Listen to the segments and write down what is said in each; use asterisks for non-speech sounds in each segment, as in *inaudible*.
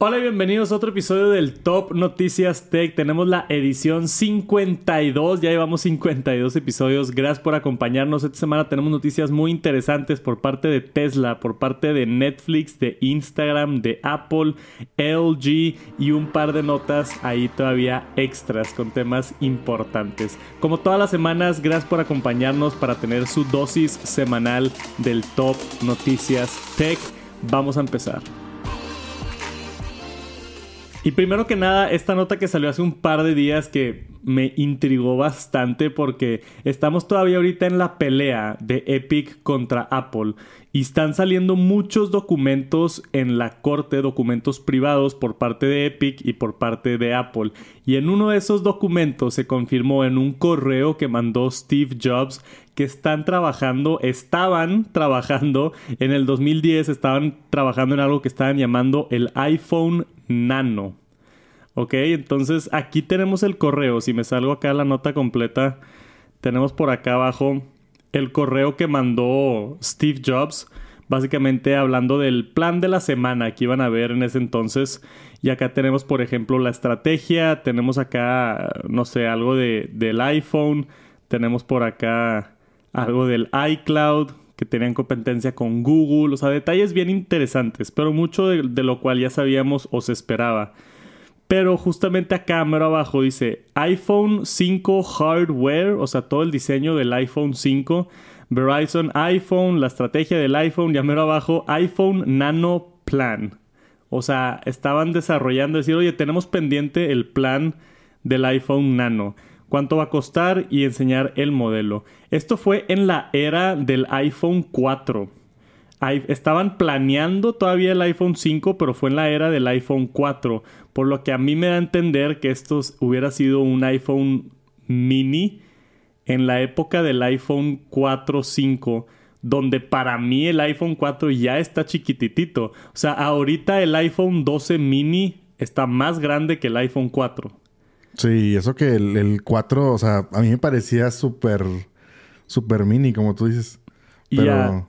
Hola y bienvenidos a otro episodio del Top Noticias Tech. Tenemos la edición 52, ya llevamos 52 episodios. Gracias por acompañarnos. Esta semana tenemos noticias muy interesantes por parte de Tesla, por parte de Netflix, de Instagram, de Apple, LG y un par de notas ahí todavía extras con temas importantes. Como todas las semanas, gracias por acompañarnos para tener su dosis semanal del Top Noticias Tech. Vamos a empezar. Y primero que nada, esta nota que salió hace un par de días que me intrigó bastante porque estamos todavía ahorita en la pelea de Epic contra Apple y están saliendo muchos documentos en la corte, documentos privados por parte de Epic y por parte de Apple. Y en uno de esos documentos se confirmó en un correo que mandó Steve Jobs que están trabajando, estaban *laughs* trabajando en el 2010, estaban trabajando en algo que estaban llamando el iPhone Nano. Ok, entonces aquí tenemos el correo. Si me salgo acá la nota completa, tenemos por acá abajo el correo que mandó Steve Jobs, básicamente hablando del plan de la semana que iban a ver en ese entonces. Y acá tenemos, por ejemplo, la estrategia, tenemos acá, no sé, algo de, del iPhone, tenemos por acá algo del iCloud, que tenían competencia con Google, o sea, detalles bien interesantes, pero mucho de, de lo cual ya sabíamos o se esperaba. Pero justamente acá, mero abajo, dice iPhone 5 hardware, o sea, todo el diseño del iPhone 5. Verizon iPhone, la estrategia del iPhone, ya mero abajo, iPhone Nano Plan. O sea, estaban desarrollando, decir, oye, tenemos pendiente el plan del iPhone Nano. ¿Cuánto va a costar? Y enseñar el modelo. Esto fue en la era del iPhone 4 estaban planeando todavía el iPhone 5, pero fue en la era del iPhone 4. Por lo que a mí me da a entender que esto hubiera sido un iPhone mini en la época del iPhone 4 5 donde para mí el iPhone 4 ya está chiquititito. O sea, ahorita el iPhone 12 mini está más grande que el iPhone 4. Sí, eso que el, el 4, o sea, a mí me parecía súper, súper mini, como tú dices. Y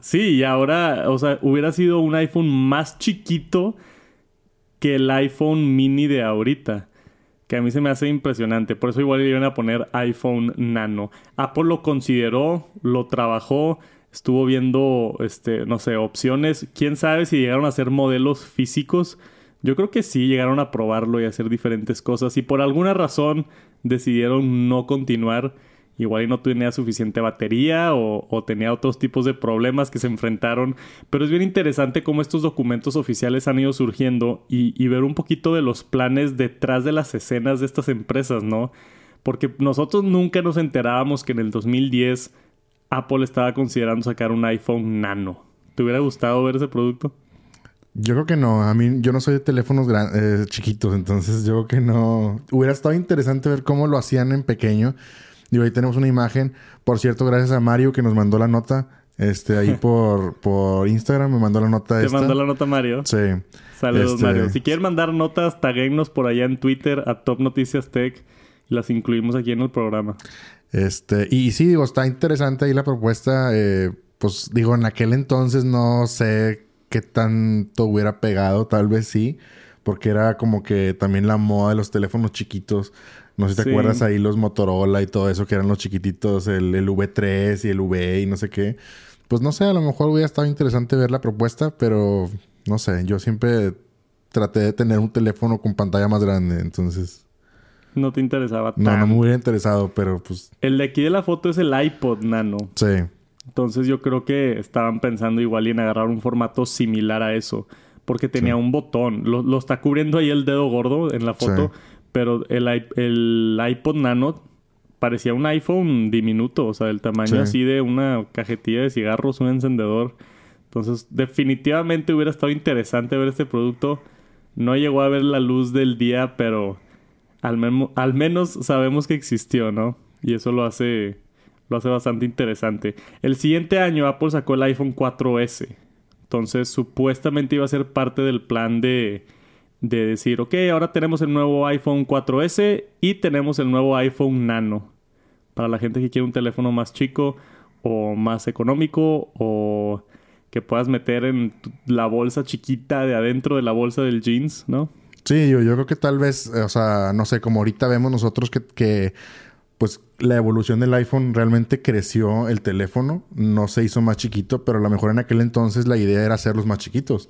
sí, y ahora, o sea, hubiera sido un iPhone más chiquito que el iPhone mini de ahorita. Que a mí se me hace impresionante. Por eso igual le iban a poner iPhone Nano. Apple lo consideró, lo trabajó, estuvo viendo, este, no sé, opciones. Quién sabe si llegaron a ser modelos físicos. Yo creo que sí, llegaron a probarlo y a hacer diferentes cosas. Y por alguna razón decidieron no continuar igual y no tenía suficiente batería o, tenía otros tipos de problemas que se enfrentaron. Pero es bien interesante cómo estos documentos oficiales han ido surgiendo y, ver un poquito de los planes detrás de las escenas de estas empresas, ¿no? Porque nosotros nunca nos enterábamos que en el 2010 Apple estaba considerando sacar un iPhone nano. ¿Te hubiera gustado ver ese producto? Yo creo que no. A mí, yo no soy de teléfonos eh, chiquitos, entonces yo creo que no. Hubiera estado interesante ver cómo lo hacían en pequeño. Y ahí tenemos una imagen. Por cierto, gracias a Mario que nos mandó la nota. Este, ahí *laughs* por, por Instagram me mandó la nota. ¿Te mandó la nota Mario? Sí. Saludos, este, Mario. Si quieren mandar notas, taguenos por allá en Twitter a Top Noticias Tech. Las incluimos aquí en el programa. Este, y, sí, digo, está interesante ahí la propuesta. Eh, pues digo, en aquel entonces no sé qué tanto hubiera pegado, tal vez sí, porque era como que también la moda de los teléfonos chiquitos. No sé si te acuerdas ahí los Motorola y todo eso que eran los chiquititos, el, V3 y el V y no sé qué. Pues no sé, a lo mejor hubiera estado interesante ver la propuesta, pero no sé, yo siempre traté de tener un teléfono con pantalla más grande, entonces... No te interesaba tanto. No, no me hubiera interesado, pero pues... El de aquí de la foto es el iPod Nano. Sí. Entonces yo creo que estaban pensando igual en agarrar un formato similar a eso. Porque tenía un botón. Lo, está cubriendo ahí el dedo gordo en la foto. Pero el, el iPod Nano parecía un iPhone diminuto, o sea, del tamaño así de una cajetilla de cigarros, un encendedor. Entonces, definitivamente hubiera estado interesante ver este producto. No llegó a ver la luz del día, pero al, al menos sabemos que existió, ¿no? Y eso lo hace, lo hace bastante interesante. El siguiente año Apple sacó el iPhone 4S. Entonces, supuestamente iba a ser parte del plan de de decir, ok, ahora tenemos el nuevo iPhone 4S y tenemos el nuevo iPhone Nano. Para la gente que quiere un teléfono más chico o más económico o que puedas meter en la bolsa chiquita de adentro de la bolsa del jeans, ¿no? Sí, yo, yo creo que tal vez, o sea, no sé, como ahorita vemos nosotros que, que pues la evolución del iPhone realmente creció el teléfono, no se hizo más chiquito, pero a lo mejor en aquel entonces la idea era hacerlos más chiquitos.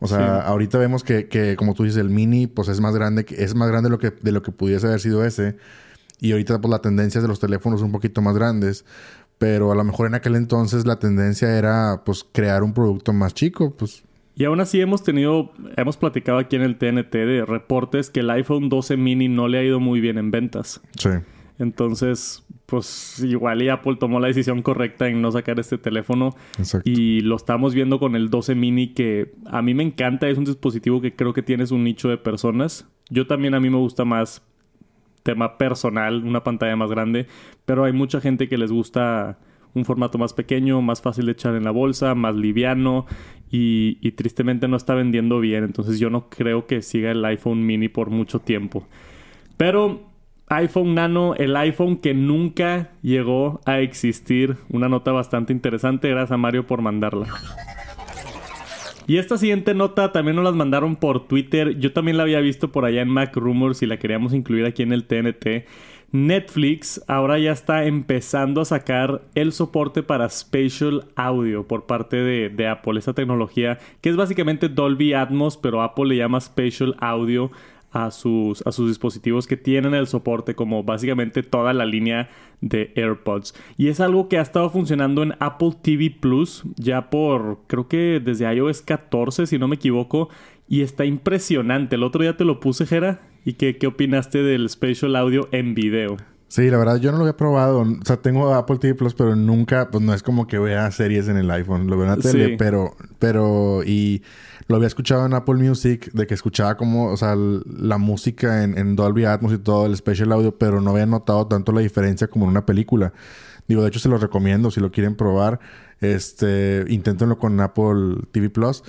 O sea, ahorita vemos que, que, como tú dices, el mini, pues es más grande, es más grande de lo que, de lo que pudiese haber sido ese. Y ahorita, pues la tendencia de los teléfonos un poquito más grandes. Pero a lo mejor en aquel entonces la tendencia era, pues, crear un producto más chico, pues. Y aún así hemos tenido, hemos platicado aquí en el TNT de reportes que el iPhone 12 mini no le ha ido muy bien en ventas. Sí. Entonces, pues igual y Apple tomó la decisión correcta en no sacar este teléfono. Exacto. Y lo estamos viendo con el 12 mini que a mí me encanta, es un dispositivo que creo que tienes un nicho de personas. Yo también a mí me gusta más tema personal, una pantalla más grande, pero hay mucha gente que les gusta un formato más pequeño, más fácil de echar en la bolsa, más liviano y, y tristemente no está vendiendo bien. Entonces yo no creo que siga el iPhone mini por mucho tiempo. Pero iPhone Nano, el iPhone que nunca llegó a existir. Una nota bastante interesante. Gracias a Mario por mandarla. Y esta siguiente nota también nos las mandaron por Twitter. Yo también la había visto por allá en Mac Rumors y la queríamos incluir aquí en el TNT. Netflix ahora ya está empezando a sacar el soporte para Spatial Audio por parte de, Apple. Esta tecnología que es básicamente Dolby Atmos, pero Apple le llama Spatial Audio a sus, a sus dispositivos que tienen el soporte como básicamente toda la línea de AirPods. Y es algo que ha estado funcionando en Apple TV Plus ya por creo que desde iOS 14 si no me equivoco y está impresionante. El otro día te lo puse, Jera. ¿Y qué, qué opinaste del Spatial Audio en video? Sí, la verdad yo no lo había probado. O sea, tengo Apple TV Plus, pero nunca, pues no es como que vea series en el iPhone. Lo veo en la tele, pero, pero, y lo había escuchado en Apple Music, de que escuchaba como, o sea, la música en, en Dolby Atmos y todo, el Spatial Audio, pero no había notado tanto la diferencia como en una película. Digo, de hecho se lo recomiendo si lo quieren probar. Este, inténtenlo con Apple TV Plus.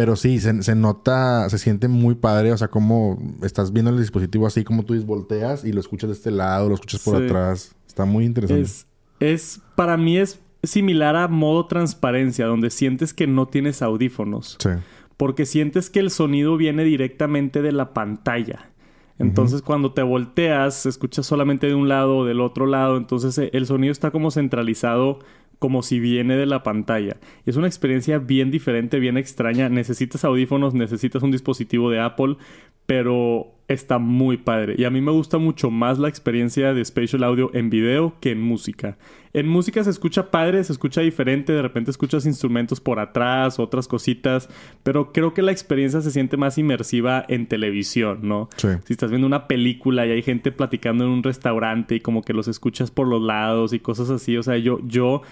Pero sí, se, nota, se siente muy padre, o sea, como estás viendo el dispositivo así, como tú volteas y lo escuchas de este lado, lo escuchas por atrás. Está muy interesante. Es, es, para mí es similar a modo transparencia, donde sientes que no tienes audífonos. Sí. Porque sientes que el sonido viene directamente de la pantalla. Entonces, cuando te volteas, escuchas solamente de un lado o del otro lado. Entonces, eh, el sonido está como centralizado como si viene de la pantalla. Es una experiencia bien diferente, bien extraña. Necesitas audífonos, necesitas un dispositivo de Apple, pero está muy padre. Y a mí me gusta mucho más la experiencia de Spatial Audio en video que en música. En música se escucha padre, se escucha diferente, de repente escuchas instrumentos por atrás, otras cositas, pero creo que la experiencia se siente más inmersiva en televisión, ¿no? Sí. Si estás viendo una película y hay gente platicando en un restaurante y como que los escuchas por los lados y cosas así, o sea, yo, yo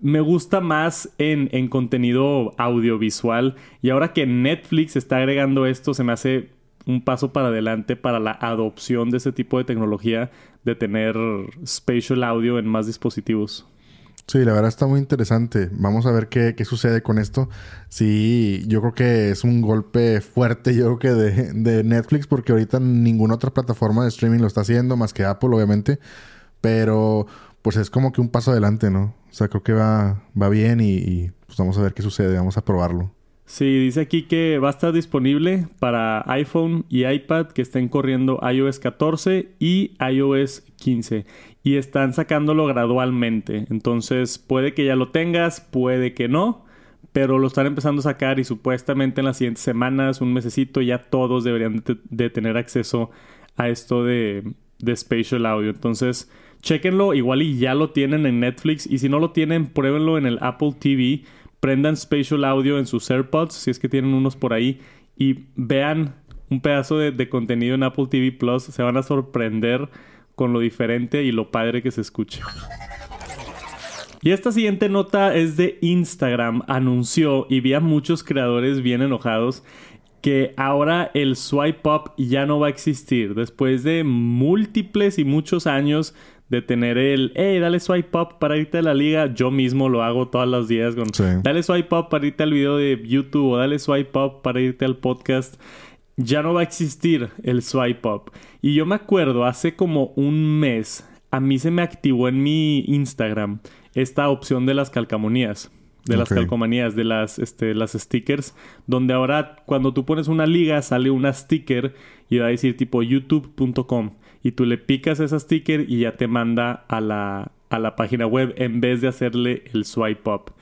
me gusta más en, en, contenido audiovisual. Y ahora que Netflix está agregando esto, se me hace un paso para adelante para la adopción de ese tipo de tecnología de tener spatial audio en más dispositivos. Sí, la verdad está muy interesante. Vamos a ver qué, qué, sucede con esto. Sí, yo creo que es un golpe fuerte, yo creo que de, de Netflix, porque ahorita ninguna otra plataforma de streaming lo está haciendo, más que Apple, obviamente. Pero pues es como que un paso adelante, ¿no? O sea, creo que va, va bien y, pues vamos a ver qué sucede, vamos a probarlo. Sí, dice aquí que va a estar disponible para iPhone y iPad que estén corriendo iOS 14 y iOS 15 y están sacándolo gradualmente. Entonces puede que ya lo tengas, puede que no, pero lo están empezando a sacar y supuestamente en las siguientes semanas, un mesecito, ya todos deberían de, tener acceso a esto de, de Spatial Audio. Entonces Chequenlo, igual y ya lo tienen en Netflix. Y si no lo tienen, pruébenlo en el Apple TV. Prendan Spatial Audio en sus AirPods, si es que tienen unos por ahí. Y vean un pedazo de, contenido en Apple TV Plus. Se van a sorprender con lo diferente y lo padre que se escucha. Y esta siguiente nota es de Instagram. Anunció y vi a muchos creadores bien enojados que ahora el swipe up ya no va a existir. Después de múltiples y muchos años de tener el, hey, dale swipe up para irte a la liga. Yo mismo lo hago todos los días con, dale swipe up para irte al video de YouTube o dale swipe up para irte al podcast. Ya no va a existir el swipe up. Y yo me acuerdo, hace como un mes, a mí se me activó en mi Instagram esta opción de las calcamonías. de las calcomanías, de las, este, las stickers, donde ahora cuando tú pones una liga sale una sticker y va a decir tipo youtube.com y tú le picas esa sticker y ya te manda a la, a la página web en vez de hacerle el swipe up.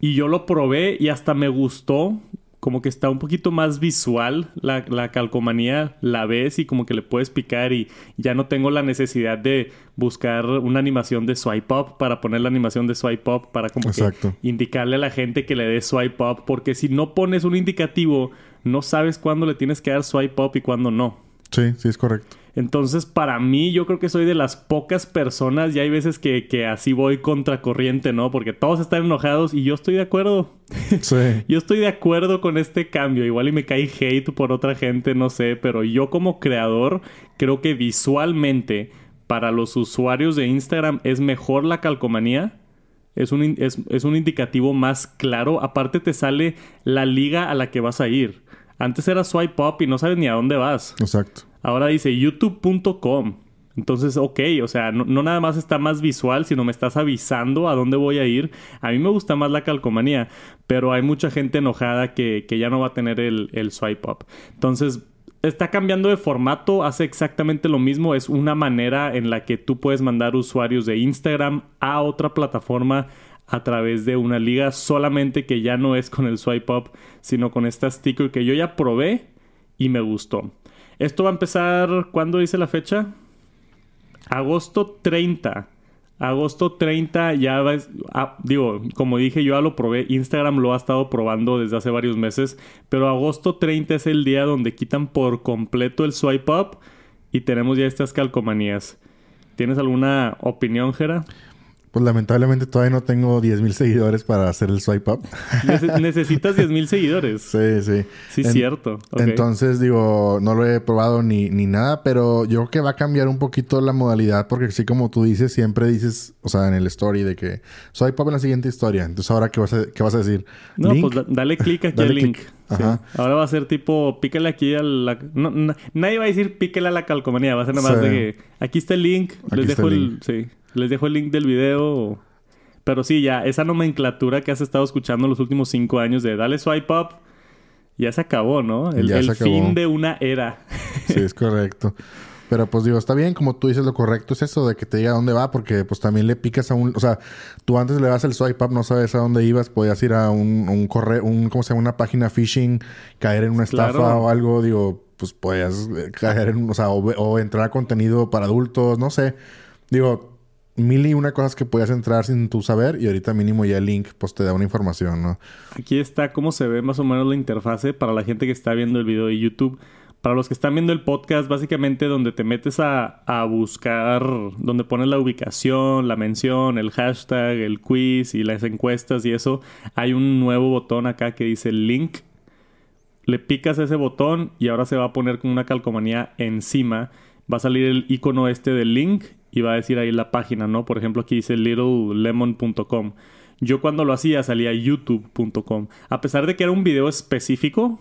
Y yo lo probé y hasta me gustó. Como que está un poquito más visual la, la calcomanía, la ves y como que le puedes picar y ya no tengo la necesidad de buscar una animación de swipe up para poner la animación de swipe up para como Exacto. que indicarle a la gente que le dé swipe up porque si no pones un indicativo no sabes cuándo le tienes que dar swipe up y cuándo no. Sí, sí, es correcto. Entonces, para mí, yo creo que soy de las pocas personas, y hay veces que, que así voy contracorriente, ¿no? Porque todos están enojados y yo estoy de acuerdo. Sí. *laughs* Yo estoy de acuerdo con este cambio. Igual y me cae hate por otra gente, no sé, pero yo como creador creo que visualmente para los usuarios de Instagram es mejor la calcomanía. Es un, es, es un indicativo más claro. Aparte te sale la liga a la que vas a ir. Antes era swipe up y no sabes ni a dónde vas. Exacto. Ahora dice youtube.com. Entonces, ok, o sea, no, nada más está más visual, sino me estás avisando a dónde voy a ir. A mí me gusta más la calcomanía, pero hay mucha gente enojada que, que ya no va a tener el, el swipe up. Entonces, está cambiando de formato, hace exactamente lo mismo. Es una manera en la que tú puedes mandar usuarios de Instagram a otra plataforma a través de una liga, solamente que ya no es con el swipe up, sino con esta sticker que yo ya probé y me gustó. Esto va a empezar, ¿cuándo dice la fecha? Agosto 30. Agosto 30 ya va, ah, digo, como dije, yo ya lo probé, Instagram lo ha estado probando desde hace varios meses, pero agosto 30 es el día donde quitan por completo el swipe up y tenemos ya estas calcomanías. ¿Tienes alguna opinión, Jera? Pues lamentablemente todavía no tengo 10.000 seguidores para hacer el swipe up. Nece- *laughs* necesitas 10.000 seguidores. sí, sí. Sí, En- cierto. Entonces, digo, no lo he probado ni, ni nada, pero yo creo que va a cambiar un poquito la modalidad, porque así como tú dices, siempre dices, o sea, en el story de que swipe up en la siguiente historia. Entonces, ahora, ¿qué vas a, qué vas a decir? No, ¿Link? pues da- dale clic aquí Dale al link. Sí. Ahora va a ser tipo, pícale aquí a la... no, na- nadie va a decir pícale a la calcomanía. Va a ser nada más Sí. de que aquí está el link. Aquí les dejo el el, sí, les dejo el link del video. Pero sí, ya, esa nomenclatura que has estado escuchando los últimos cinco años de dale swipe up, ya se acabó, ¿no? El, Ya el se acabó. fin de una era. Sí, es correcto. Pero pues digo, está bien, como tú dices, lo correcto es eso de que te diga dónde va, porque pues también le picas a un, o sea, tú antes le das el swipe up, no sabes a dónde ibas, podías ir a un, un correo, un, ¿cómo se llama? Una página phishing, caer en una estafa Claro. o algo, digo, pues podías eh, caer en, o sea, o entrar a contenido para adultos, no sé. Digo, mil y una cosas que podías entrar sin tu saber y ahorita mínimo ya el link pues te da una información, ¿no? Aquí está cómo se ve más o menos la interfase para la gente que está viendo el video de YouTube. Para los que están viendo el podcast, básicamente donde te metes a, a buscar, donde pones la ubicación, la mención, el hashtag, el quiz y las encuestas y eso, hay un nuevo botón acá que dice link. Le picas ese botón y ahora se va a poner con una calcomanía encima. Va a salir el icono este del link y va a decir ahí la página, ¿no? Por ejemplo, aquí dice littlelemon.com. Yo cuando lo hacía salía youtube.com. A pesar de que era un video específico,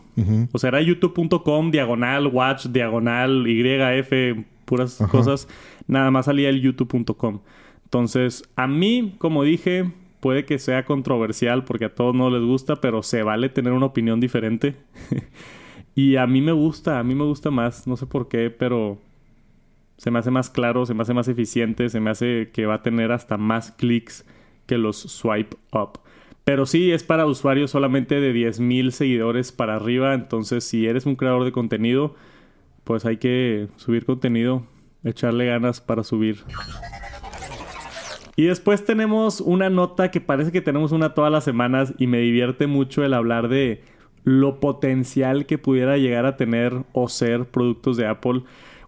o sea, era youtube.com, diagonal, watch, diagonal, YF, puras cosas. Nada más salía el youtube.com. Entonces, a mí, como dije, puede que sea controversial porque a todos no les gusta, pero se vale tener una opinión diferente. *laughs* y a mí me gusta, a mí me gusta más. No sé por qué, pero se me hace más claro, se me hace más eficiente, se me hace que va a tener hasta más clics que los swipe up. Pero sí, es para usuarios solamente de 10.000 seguidores para arriba. Entonces, si eres un creador de contenido, pues hay que subir contenido, echarle ganas para subir. Y después tenemos una nota que parece que tenemos una todas las semanas y me divierte mucho el hablar de lo potencial que pudiera llegar a tener o ser productos de Apple.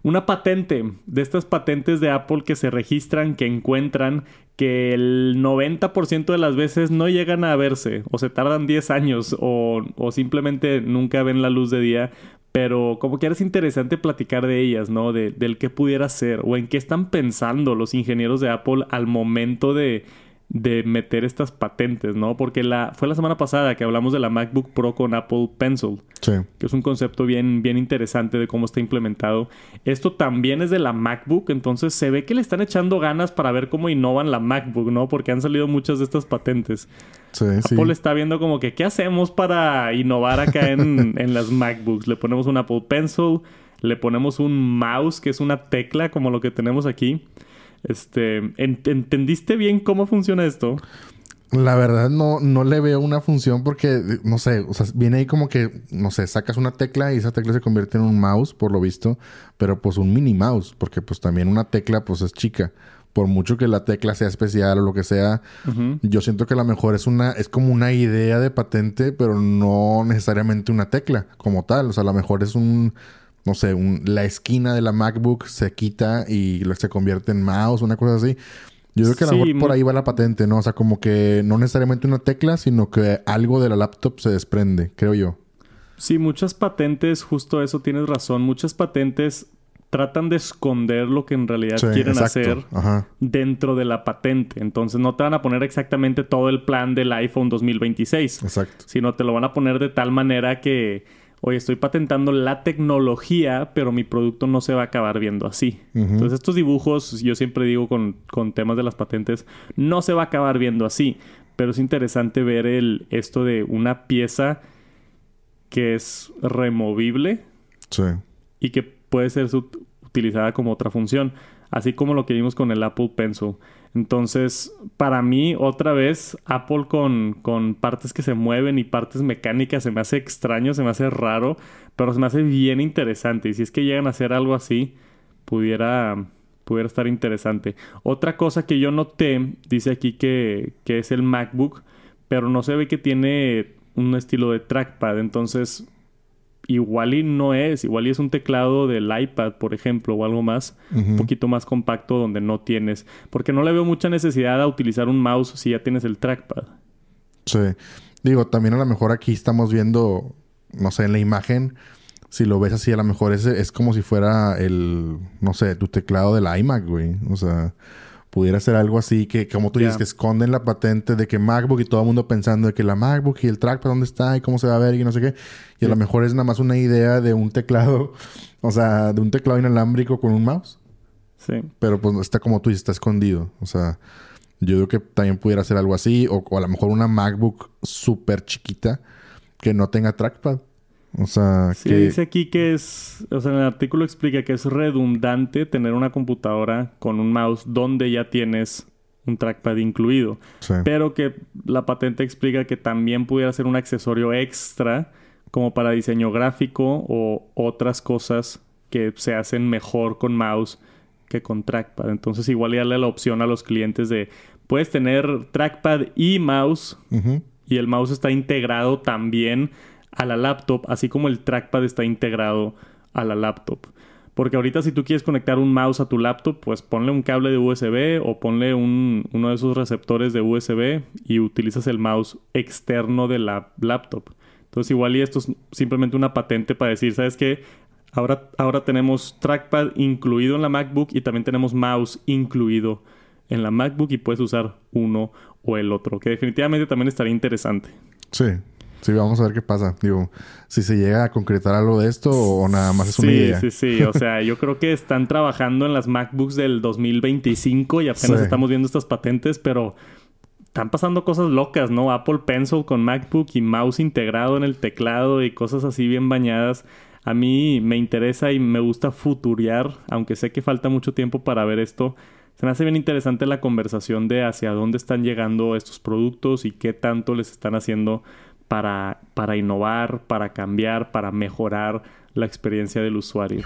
Una patente, de estas patentes de Apple que se registran, que encuentran, que el 90% de las veces no llegan a verse, o se tardan 10 años, o, o simplemente nunca ven la luz de día. Pero como que es interesante platicar de ellas, ¿no? De, del que pudiera ser, o en qué están pensando los ingenieros de Apple al momento de, de meter estas patentes, ¿no? Porque la, fue la semana pasada que hablamos de la MacBook Pro con Apple Pencil, Sí. que es un concepto bien, bien interesante de cómo está implementado. Esto también es de la MacBook, entonces se ve que le están echando ganas para ver cómo innovan la MacBook, ¿no? Porque han salido muchas de estas patentes. Sí, sí. Apple está viendo como que, ¿qué hacemos para innovar acá en, *laughs* en las MacBooks? Le ponemos un Apple Pencil, le ponemos un mouse, que es una tecla como lo que tenemos aquí. Este, ¿ent- ¿entendiste bien cómo funciona esto? La verdad no, no le veo una función porque, no sé, o sea, viene ahí como que, no sé, sacas una tecla y esa tecla se convierte en un mouse, por lo visto, pero pues un mini mouse, porque pues también una tecla pues es chica. Por mucho que la tecla sea especial o lo que sea, yo siento que a lo mejor es una, es como una idea de patente, pero no necesariamente una tecla como tal. O sea, a lo mejor es un, no sé, un, la esquina de la MacBook se quita y lo- se convierte en mouse, una cosa así. Yo creo que a lo mejor por ahí va la patente, ¿no? O sea, como que no necesariamente una tecla, sino que algo de la laptop se desprende, creo yo. Sí, muchas patentes, justo eso tienes razón. Muchas patentes tratan de esconder lo que en realidad Sí, quieren exacto. hacer Ajá. dentro de la patente. Entonces no te van a poner exactamente todo el plan del iPhone 2026. Exacto. sino te lo van a poner de tal manera que, oye, estoy patentando la tecnología, pero mi producto no se va a acabar viendo así. Entonces, estos dibujos, yo siempre digo con, con temas de las patentes, no se va a acabar viendo así. Pero es interesante ver el, esto de una pieza que es removible Sí. y que puede ser utilizada como otra función, así como lo que vimos con el Apple Pencil. Entonces, para mí, otra vez, Apple con, con partes que se mueven y partes mecánicas se me hace extraño, se me hace raro, pero se me hace bien interesante. Y si es que llegan a hacer algo así, pudiera, pudiera estar interesante. Otra cosa que yo noté, dice aquí que, que es el MacBook, pero no se ve que tiene un estilo de trackpad. Entonces, igual y no es, igual y es un teclado del iPad, por ejemplo, o algo más, un poquito más compacto donde no tienes, porque no le veo mucha necesidad a utilizar un mouse si ya tienes el trackpad. Sí. Digo, también a lo mejor aquí estamos viendo, no sé, en la imagen, si lo ves así, a lo mejor es, es como si fuera el, no sé, tu teclado del iMac, güey. O sea, pudiera ser algo así que, como tú dices, que esconden la patente de que MacBook y todo el mundo pensando de que la MacBook y el trackpad, ¿dónde está? Y cómo se va a ver y no sé qué. Y a lo mejor es nada más una idea de un teclado, *laughs* o sea, de un teclado inalámbrico con un mouse. Sí. Pero pues está como tú dices, está escondido. O sea, yo creo que también pudiera ser algo así. O, o a lo mejor una MacBook súper chiquita que no tenga trackpad. O sea, Sí, que... dice aquí que es, o sea, en el artículo explica que es redundante tener una computadora con un mouse donde ya tienes un trackpad incluido. Sí. Pero que la patente explica que también pudiera ser un accesorio extra como para diseño gráfico o otras cosas que se hacen mejor con mouse que con trackpad. Entonces igual ya le da la opción a los clientes de puedes tener trackpad y mouse y el mouse está integrado también a la laptop, así como el trackpad está integrado a la laptop. Porque ahorita si tú quieres conectar un mouse a tu laptop, pues ponle un cable de USB o ponle un- uno de esos receptores de USB y utilizas el mouse externo de la laptop. Entonces igual y esto es simplemente una patente para decir, ¿sabes qué? Ahora, ahora tenemos trackpad incluido en la MacBook y también tenemos mouse incluido en la MacBook y puedes usar uno o el otro, que definitivamente también estaría interesante. Sí. Sí, vamos a ver qué pasa. Digo, si se llega a concretar algo de esto o nada más es una sí, idea. sí, sí. O sea, yo creo que están trabajando en las MacBooks del 2025 y apenas Sí. estamos viendo estas patentes, pero están pasando cosas locas, ¿no? Apple Pencil con MacBook y mouse integrado en el teclado y cosas así bien bañadas. A mí me interesa y me gusta futurear, aunque sé que falta mucho tiempo para ver esto. Se me hace bien interesante la conversación de hacia dónde están llegando estos productos y qué tanto les están haciendo para, para innovar, para cambiar, para mejorar la experiencia del usuario.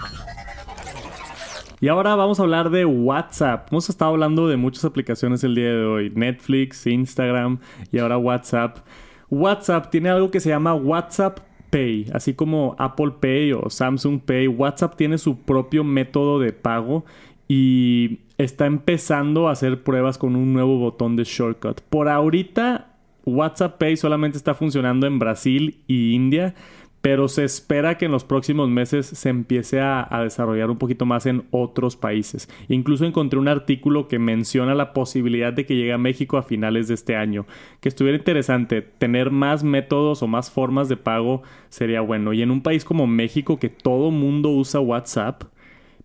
Y ahora vamos a hablar de WhatsApp. Hemos estado hablando de muchas aplicaciones el día de hoy. Netflix, Instagram y ahora WhatsApp. WhatsApp tiene algo que se llama WhatsApp Pay. Así como Apple Pay o Samsung Pay. WhatsApp tiene su propio método de pago y está empezando a hacer pruebas con un nuevo botón de shortcut. Por ahorita, WhatsApp Pay solamente está funcionando en Brasil y India. pero se espera que en los próximos meses se empiece a, desarrollar un poquito más en otros países. Incluso encontré un artículo que menciona la posibilidad de que llegue a México a finales de este año, que estuviera interesante. Tener más métodos o más formas de pago sería bueno. Y en un país como México, que todo mundo usa WhatsApp,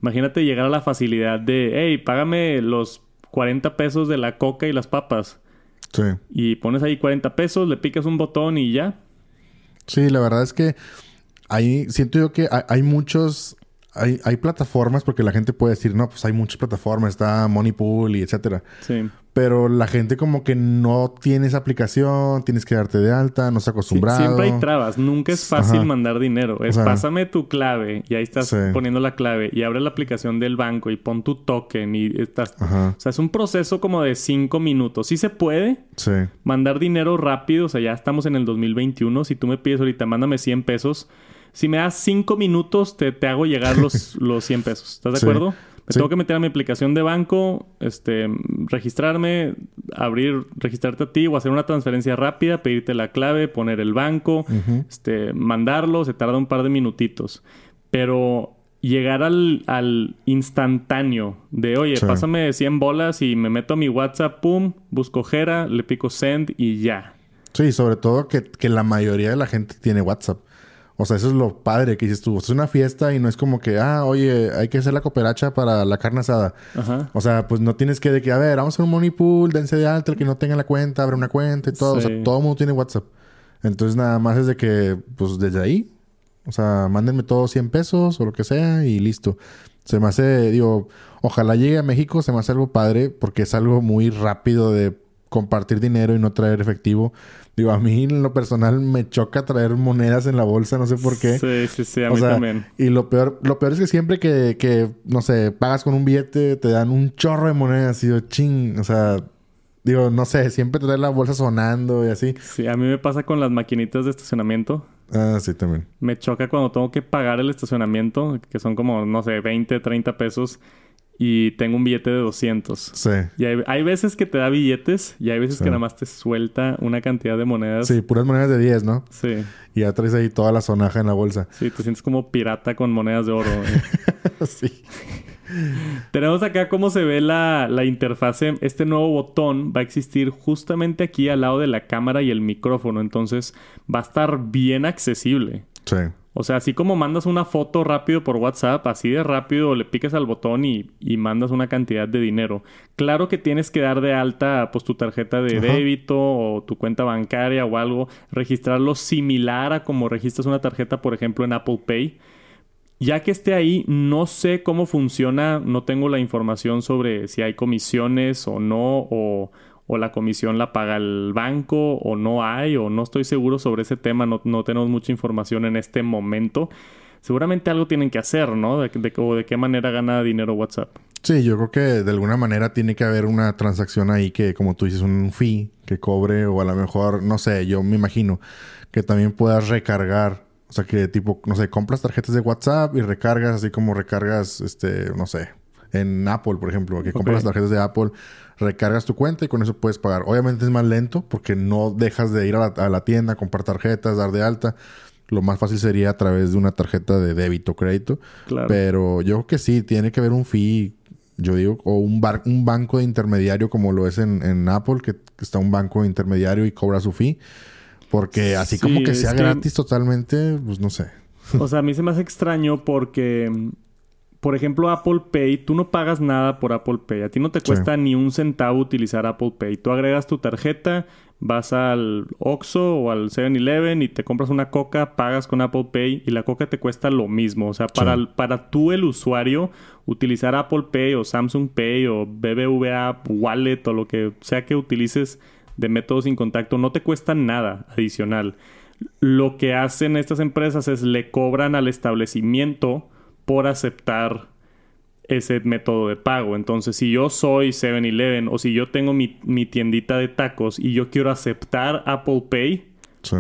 imagínate llegar a la facilidad de, hey, págame los 40 pesos de la coca y las papas. Sí. Y pones ahí 40 pesos, le picas un botón y ya. Sí, la verdad es que ahí siento yo que hay, hay muchos, hay, hay, plataformas, porque la gente puede decir, no, pues hay muchas plataformas, está Moneypool y etcétera. Sí. Pero la gente como que no tiene esa aplicación, tienes que darte de alta, no está acostumbrado. Sí, siempre hay trabas, nunca es fácil Ajá. mandar dinero. Es o sea, pásame tu clave y ahí estás sí. poniendo la clave y abre la aplicación del banco y pon tu token y estás... Ajá. O sea, es un proceso como de cinco minutos. Sí se puede Sí. mandar dinero rápido, o sea, ya estamos en el 2021. Si tú me pides ahorita, mándame 100 pesos. Si me das cinco minutos, te, te hago llegar los, *laughs* los 100 pesos. ¿Estás de Sí. acuerdo? Me Sí. tengo que meter a mi aplicación de banco, este, registrarme, abrir, registrarte a ti o hacer una transferencia rápida, pedirte la clave, poner el banco, este, mandarlo, se tarda un par de minutitos. Pero llegar al, al instantáneo de, oye, Sí. pásame 100 bolas y me meto a mi WhatsApp, pum, busco Jera, le pico send y ya. Sí, sobre todo que, que la mayoría de la gente tiene WhatsApp. O sea, eso es lo padre que dices tú. Es una fiesta y no es como que, ah, oye, hay que hacer la cooperacha para la carne asada. Ajá. O sea, pues no tienes que de que, a ver, vamos a hacer un money pool, dense de alta, el que no tenga la cuenta, abre una cuenta y todo. O sea, todo el mundo tiene WhatsApp. Entonces nada más es de que, pues desde ahí, o sea, mándenme todos 100 pesos o lo que sea y listo. Se me hace, digo, ojalá llegue a México, se me hace algo padre porque es algo muy rápido de compartir dinero y no traer efectivo. Digo, a mí en lo personal me choca traer monedas en la bolsa, no sé por qué. Sí, sí, sí, a O mí sea, también. Y lo peor, lo peor es que siempre que, que, no sé, pagas con un billete, te dan un chorro de monedas y yo, ching, o sea, digo, no sé, siempre traer la bolsa sonando y así. Sí, a mí me pasa con las maquinitas de estacionamiento. Ah, sí, también. Me choca cuando tengo que pagar el estacionamiento, que son como, no sé, 20, 30 pesos, y tengo un billete de 200. Sí. Y hay, hay veces que te da billetes y hay veces Sí. que nada más te suelta una cantidad de monedas. Sí, puras monedas de 10, ¿no? Sí, Y ya traes ahí toda la sonaja en la bolsa. sí, te sientes como pirata con monedas de oro. *laughs* sí. Tenemos acá cómo se ve la, la interfase. Este nuevo botón va a existir justamente aquí al lado de la cámara y el micrófono. Entonces va a estar bien accesible. Sí. O sea, así como mandas una foto rápido por WhatsApp, así de rápido le picas al botón y, y mandas una cantidad de dinero. Claro que tienes que dar de alta pues tu tarjeta de Ajá. débito o tu cuenta bancaria o algo, registrarlo similar a como registras una tarjeta, por ejemplo, en Apple Pay. Ya que esté ahí, no sé cómo funciona, no tengo la información sobre si hay comisiones o no, o, o la comisión la paga el banco o no hay, o no estoy seguro sobre ese tema, no, no tenemos mucha información en este momento. Seguramente algo tienen que hacer, ¿no? De, de- de qué manera gana dinero WhatsApp. Sí, yo creo que de alguna manera tiene que haber una transacción ahí que, como tú dices, un fee que cobre o a lo mejor, no sé, yo me imagino que también puedas recargar. O sea, que tipo, no sé, compras tarjetas de WhatsApp y recargas así como recargas, este, no sé, en Apple, por ejemplo, que compras las tarjetas de Apple, recargas tu cuenta y con eso puedes pagar. Obviamente es más lento porque no dejas de ir a la, a la tienda, comprar tarjetas, dar de alta. Lo más fácil sería a través de una tarjeta de débito o crédito. Claro. Pero yo creo que sí, tiene que haber un fee, yo digo, o un, bar- un banco de intermediario como lo es en, en Apple, que, que está un banco intermediario y cobra su fee. Porque así Sí, como que sea que- gratis totalmente, pues no sé. O sea, a mí se me hace extraño porque, por ejemplo, Apple Pay, tú no pagas nada por Apple Pay. A ti no te Sí. cuesta ni un centavo utilizar Apple Pay. Tú agregas tu tarjeta, vas al Oxxo o al 7-Eleven y te compras una coca, pagas con Apple Pay y la coca te cuesta lo mismo. O sea, para, Sí. el- para tú, el usuario, utilizar Apple Pay o Samsung Pay o BBVA Wallet o lo que sea que utilices de método sin contacto, no te cuesta nada adicional. Lo que hacen estas empresas es le cobran al establecimiento por aceptar ese método de pago. Entonces, si yo soy 7-Eleven o si yo tengo mi, mi tiendita de tacos y yo quiero aceptar Apple Pay, Sí.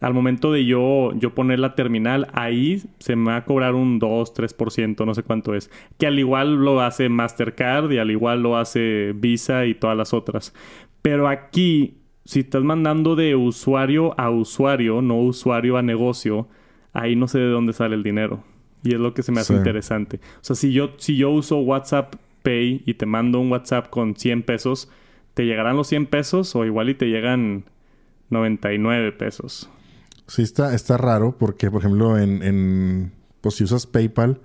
al momento de yo, yo poner la terminal, ahí se me va a cobrar un 2, 3%, no sé cuánto es. Que al igual lo hace Mastercard y al igual lo hace Visa y todas las otras. Pero aquí, si estás mandando de usuario a usuario, no usuario a negocio, ahí no sé de dónde sale el dinero. Y es lo que se me hace Sí. interesante. O sea, si yo, si yo uso WhatsApp Pay y te mando un WhatsApp con 100 pesos, ¿te llegarán los 100 pesos o igual y te llegan 99 pesos? Sí, está, está raro porque, por ejemplo, en, en pues si usas PayPal,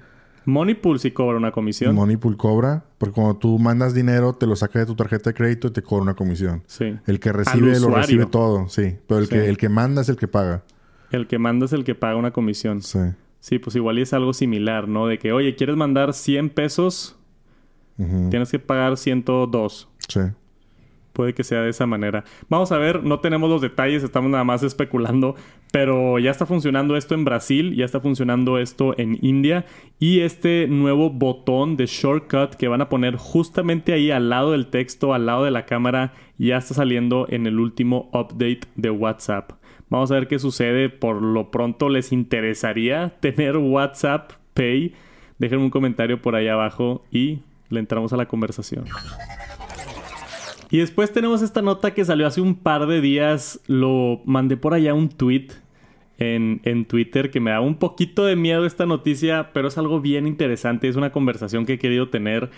Moneypool sí cobra una comisión. Moneypool cobra, porque cuando tú mandas dinero, te lo saca de tu tarjeta de crédito y te cobra una comisión. sí. El que recibe lo recibe todo, sí. Pero el, Sí. Que, el que manda es el que paga. El que manda es el que paga una comisión. Sí. Sí, pues igual es algo similar, ¿no? De que, oye, ¿quieres mandar 100 pesos? Tienes que pagar 102. Sí. Puede que sea de esa manera. Vamos a ver, no tenemos los detalles, estamos nada más especulando, pero ya está funcionando esto en Brasil, ya está funcionando esto en India y este nuevo botón de shortcut que van a poner justamente ahí al lado del texto, al lado de la cámara, ya está saliendo en el último update de WhatsApp. Vamos a ver qué sucede. Por lo pronto les interesaría *laughs* tener WhatsApp Pay. Déjenme un comentario por ahí abajo y le entramos a la conversación. Y después tenemos esta nota que salió hace un par de días. Lo mandé por allá un tweet en, en Twitter que me da un poquito de miedo esta noticia, pero es algo bien interesante. Es una conversación que he querido tener.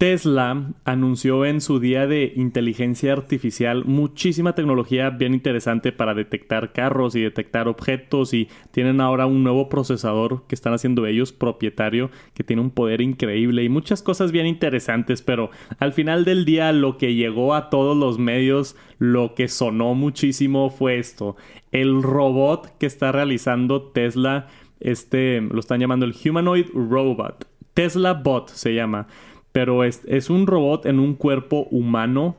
Tesla anunció en su día de inteligencia artificial muchísima tecnología bien interesante para detectar carros y detectar objetos y tienen ahora un nuevo procesador que están haciendo ellos propietario que tiene un poder increíble y muchas cosas bien interesantes, pero al final del día lo que llegó a todos los medios, lo que sonó muchísimo fue esto, el robot que está realizando Tesla, este lo están llamando el Humanoid Robot, Tesla Bot se llama pero es, es, un robot en un cuerpo humano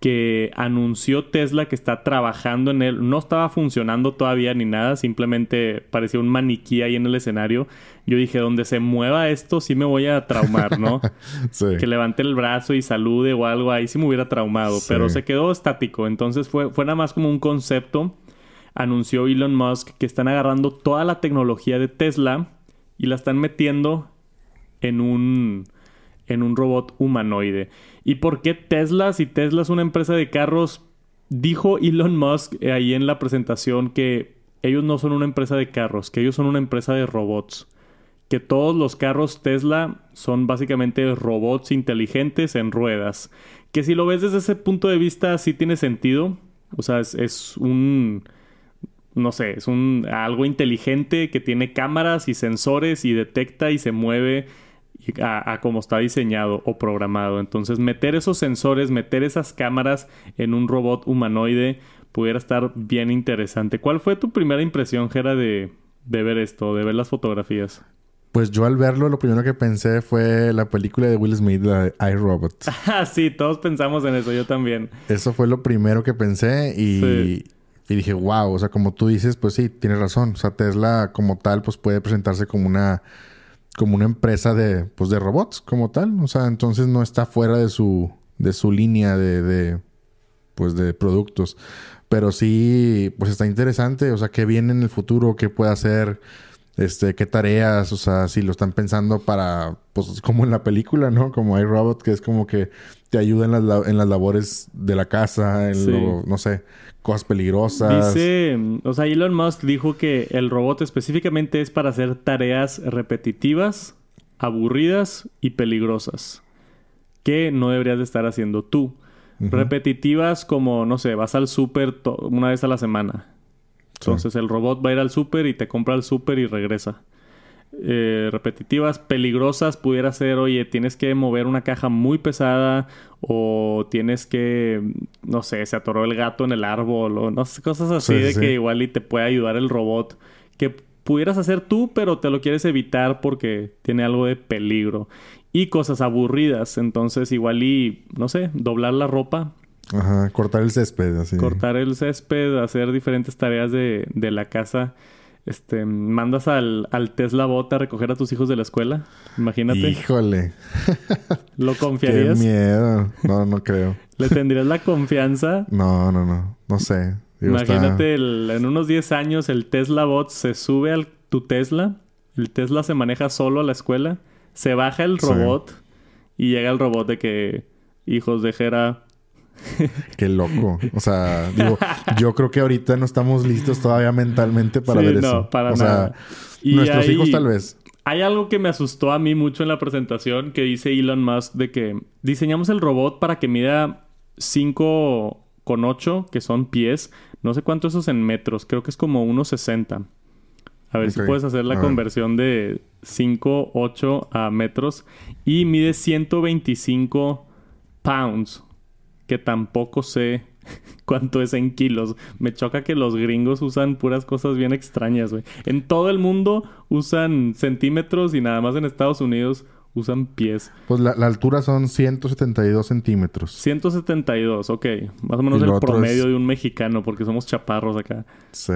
que anunció Tesla que está trabajando en él. No estaba funcionando todavía ni nada, simplemente parecía un maniquí ahí en el escenario. Yo dije, donde se mueva esto, sí me voy a traumar, ¿no? *laughs* Sí. Que levante el brazo y salude o algo, ahí sí me hubiera traumado, Sí. pero se quedó estático. Entonces fue, fue nada más como un concepto. Anunció Elon Musk que están agarrando toda la tecnología de Tesla y la están metiendo en un en un robot humanoide. ¿Y por qué Tesla? Si Tesla es una empresa de carros, dijo Elon Musk eh, ahí en la presentación que ellos no son una empresa de carros, que ellos son una empresa de robots. Que todos los carros Tesla son básicamente robots inteligentes en ruedas. Que si lo ves desde ese punto de vista, sí tiene sentido. O sea, es, es un no sé, es un algo inteligente que tiene cámaras y sensores y detecta y se mueve a, a como está diseñado o programado. Entonces, meter esos sensores, meter esas cámaras en un robot humanoide pudiera estar bien interesante. ¿Cuál fue tu primera impresión, Gera, de, de ver esto, de ver las fotografías? Pues yo al verlo, lo primero que pensé fue la película de Will Smith, la de iRobot. *laughs* Ah, sí, todos pensamos en eso, yo también. Eso fue lo primero que pensé y, Sí. y dije, wow, o sea, como tú dices, pues sí, tienes razón. O sea, Tesla como tal, pues puede presentarse como una, como una empresa de, pues de robots, como tal. O sea, entonces no está fuera de su, de su línea de, de, pues de productos. Pero sí, pues está interesante. O sea, qué viene en el futuro, qué puede hacer, este, qué tareas, o sea, si lo están pensando para, pues como en la película, ¿no? Como iRobot, que es como que te ayuda en las, la- en las labores de la casa, en Sí. lo, no sé, cosas peligrosas. Dice, o sea, Elon Musk dijo que el robot específicamente es para hacer tareas repetitivas, aburridas y peligrosas. Que no deberías de estar haciendo tú. Repetitivas como, no sé, vas al súper una vez a la semana. Entonces el robot va a ir al súper y te compra el súper y regresa. Eh, repetitivas, peligrosas, pudiera ser, oye, tienes que mover una caja muy pesada o tienes que, no sé, se atoró el gato en el árbol o no sé, cosas así Sí, de sí. que igual y te puede ayudar el robot que pudieras hacer tú, pero te lo quieres evitar porque tiene algo de peligro. Y cosas aburridas, entonces igual y, no sé, doblar la ropa, Ajá, cortar el césped, así. cortar el césped, hacer diferentes tareas de, de la casa. Este, mandas al, al Tesla Bot a recoger a tus hijos de la escuela. Imagínate. Híjole, *laughs* ¿Lo qué confiarías? miedo. No, no creo. ¿Le tendrías la confianza? No, no, no. No sé. Digo, está- Imagínate, el- en unos 10 años el Tesla Bot se sube al tu Tesla. El Tesla se maneja solo a la escuela. Se baja el Sí. robot. Y llega el robot de que... Hijos de Jera... *laughs* Qué loco. O sea, digo, yo creo que ahorita no estamos listos todavía mentalmente para Sí, ver no, eso. para o nada. sea, Y nuestros hijos tal vez. Hay algo que me asustó a mí mucho en la presentación que dice Elon Musk de que diseñamos el robot para que mida 5,8 que son pies. No sé cuánto eso es en metros. Creo que es como 1,60. A ver si puedes hacer la a ver. conversión de 5,8 a metros. Y mide 125 pounds. Que tampoco sé *laughs* cuánto es en kilos. Me choca que los gringos usan puras cosas bien extrañas, güey. En todo el mundo usan centímetros y nada más en Estados Unidos usan pies. Pues la, la altura son 172 centímetros. 172, ok. Más o menos el promedio es- de un mexicano porque somos chaparros acá. Sí.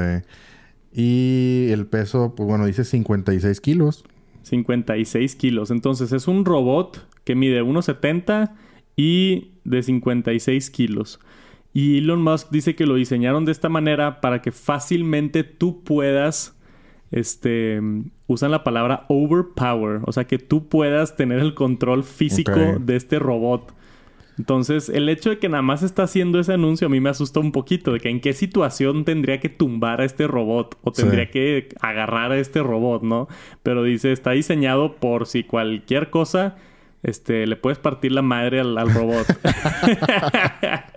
Y el peso, pues bueno, dice 56 kilos. 56 kilos. Entonces es un robot que mide 1,70 y de 56 kilos. Y Elon Musk dice que lo diseñaron de esta manera para que fácilmente tú puedas, este, usan la palabra overpower, o sea, que tú puedas tener el control físico de este robot. Entonces, el hecho de que nada más está haciendo ese anuncio a mí me asusta un poquito, de que en qué situación tendría que tumbar a este robot o Sí. tendría que agarrar a este robot, ¿no? Pero dice, está diseñado por si cualquier cosa, este, le puedes partir la madre al, al robot. *laughs*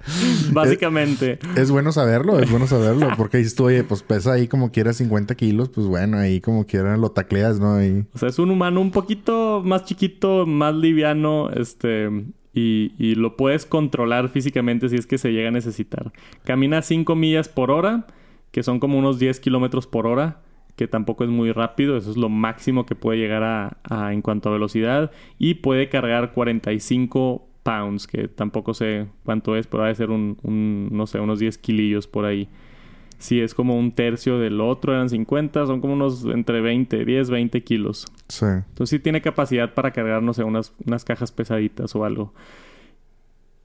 *laughs* Básicamente. Es bueno saberlo, es bueno saberlo. Porque dices tú, oye, pues pesa ahí como quiera 50 kilos. Pues bueno, ahí como quiera lo tacleas, ¿no? O sea, es un humano un poquito más chiquito, más liviano, este, y, y lo puedes controlar físicamente si es que se llega a necesitar. Camina 5 millas por hora, que son como unos 10 kilómetros por hora, que tampoco es muy rápido, eso es lo máximo que puede llegar a, a- en cuanto a velocidad, y puede cargar 45 pounds, que tampoco sé cuánto es, pero ha de ser un, un, no sé, unos 10 kilillos por ahí. Si es como un tercio del otro, eran 50, son como unos entre 20, 10, 20 kilos. Sí. Entonces sí tiene capacidad para cargar, no sé, unas, unas cajas pesaditas o algo.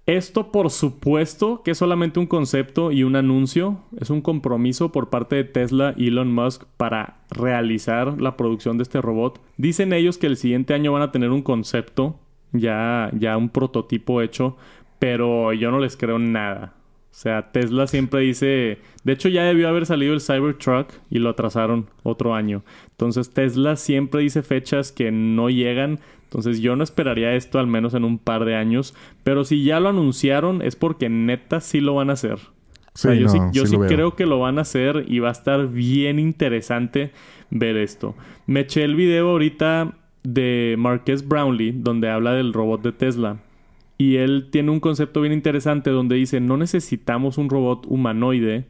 Esto, por supuesto, que es solamente un concepto y un anuncio. Es un compromiso por parte de Tesla y Elon Musk para realizar la producción de este robot. Dicen ellos que el siguiente año van a tener un concepto, ya, ya un prototipo hecho, pero yo no les creo nada. O sea, Tesla siempre dice... De hecho, ya debió haber salido el Cybertruck y lo atrasaron otro año. Entonces, Tesla siempre dice fechas que no llegan. Entonces, yo no esperaría esto al menos en un par de años. Pero si ya lo anunciaron, es porque neta sí lo van a hacer. O sea, Sí, yo no, sí, yo sí creo que lo van a hacer y va a estar bien interesante ver esto. Me eché el video ahorita de Marques Brownlee, donde habla del robot de Tesla. Y él tiene un concepto bien interesante donde dice, no necesitamos un robot humanoide.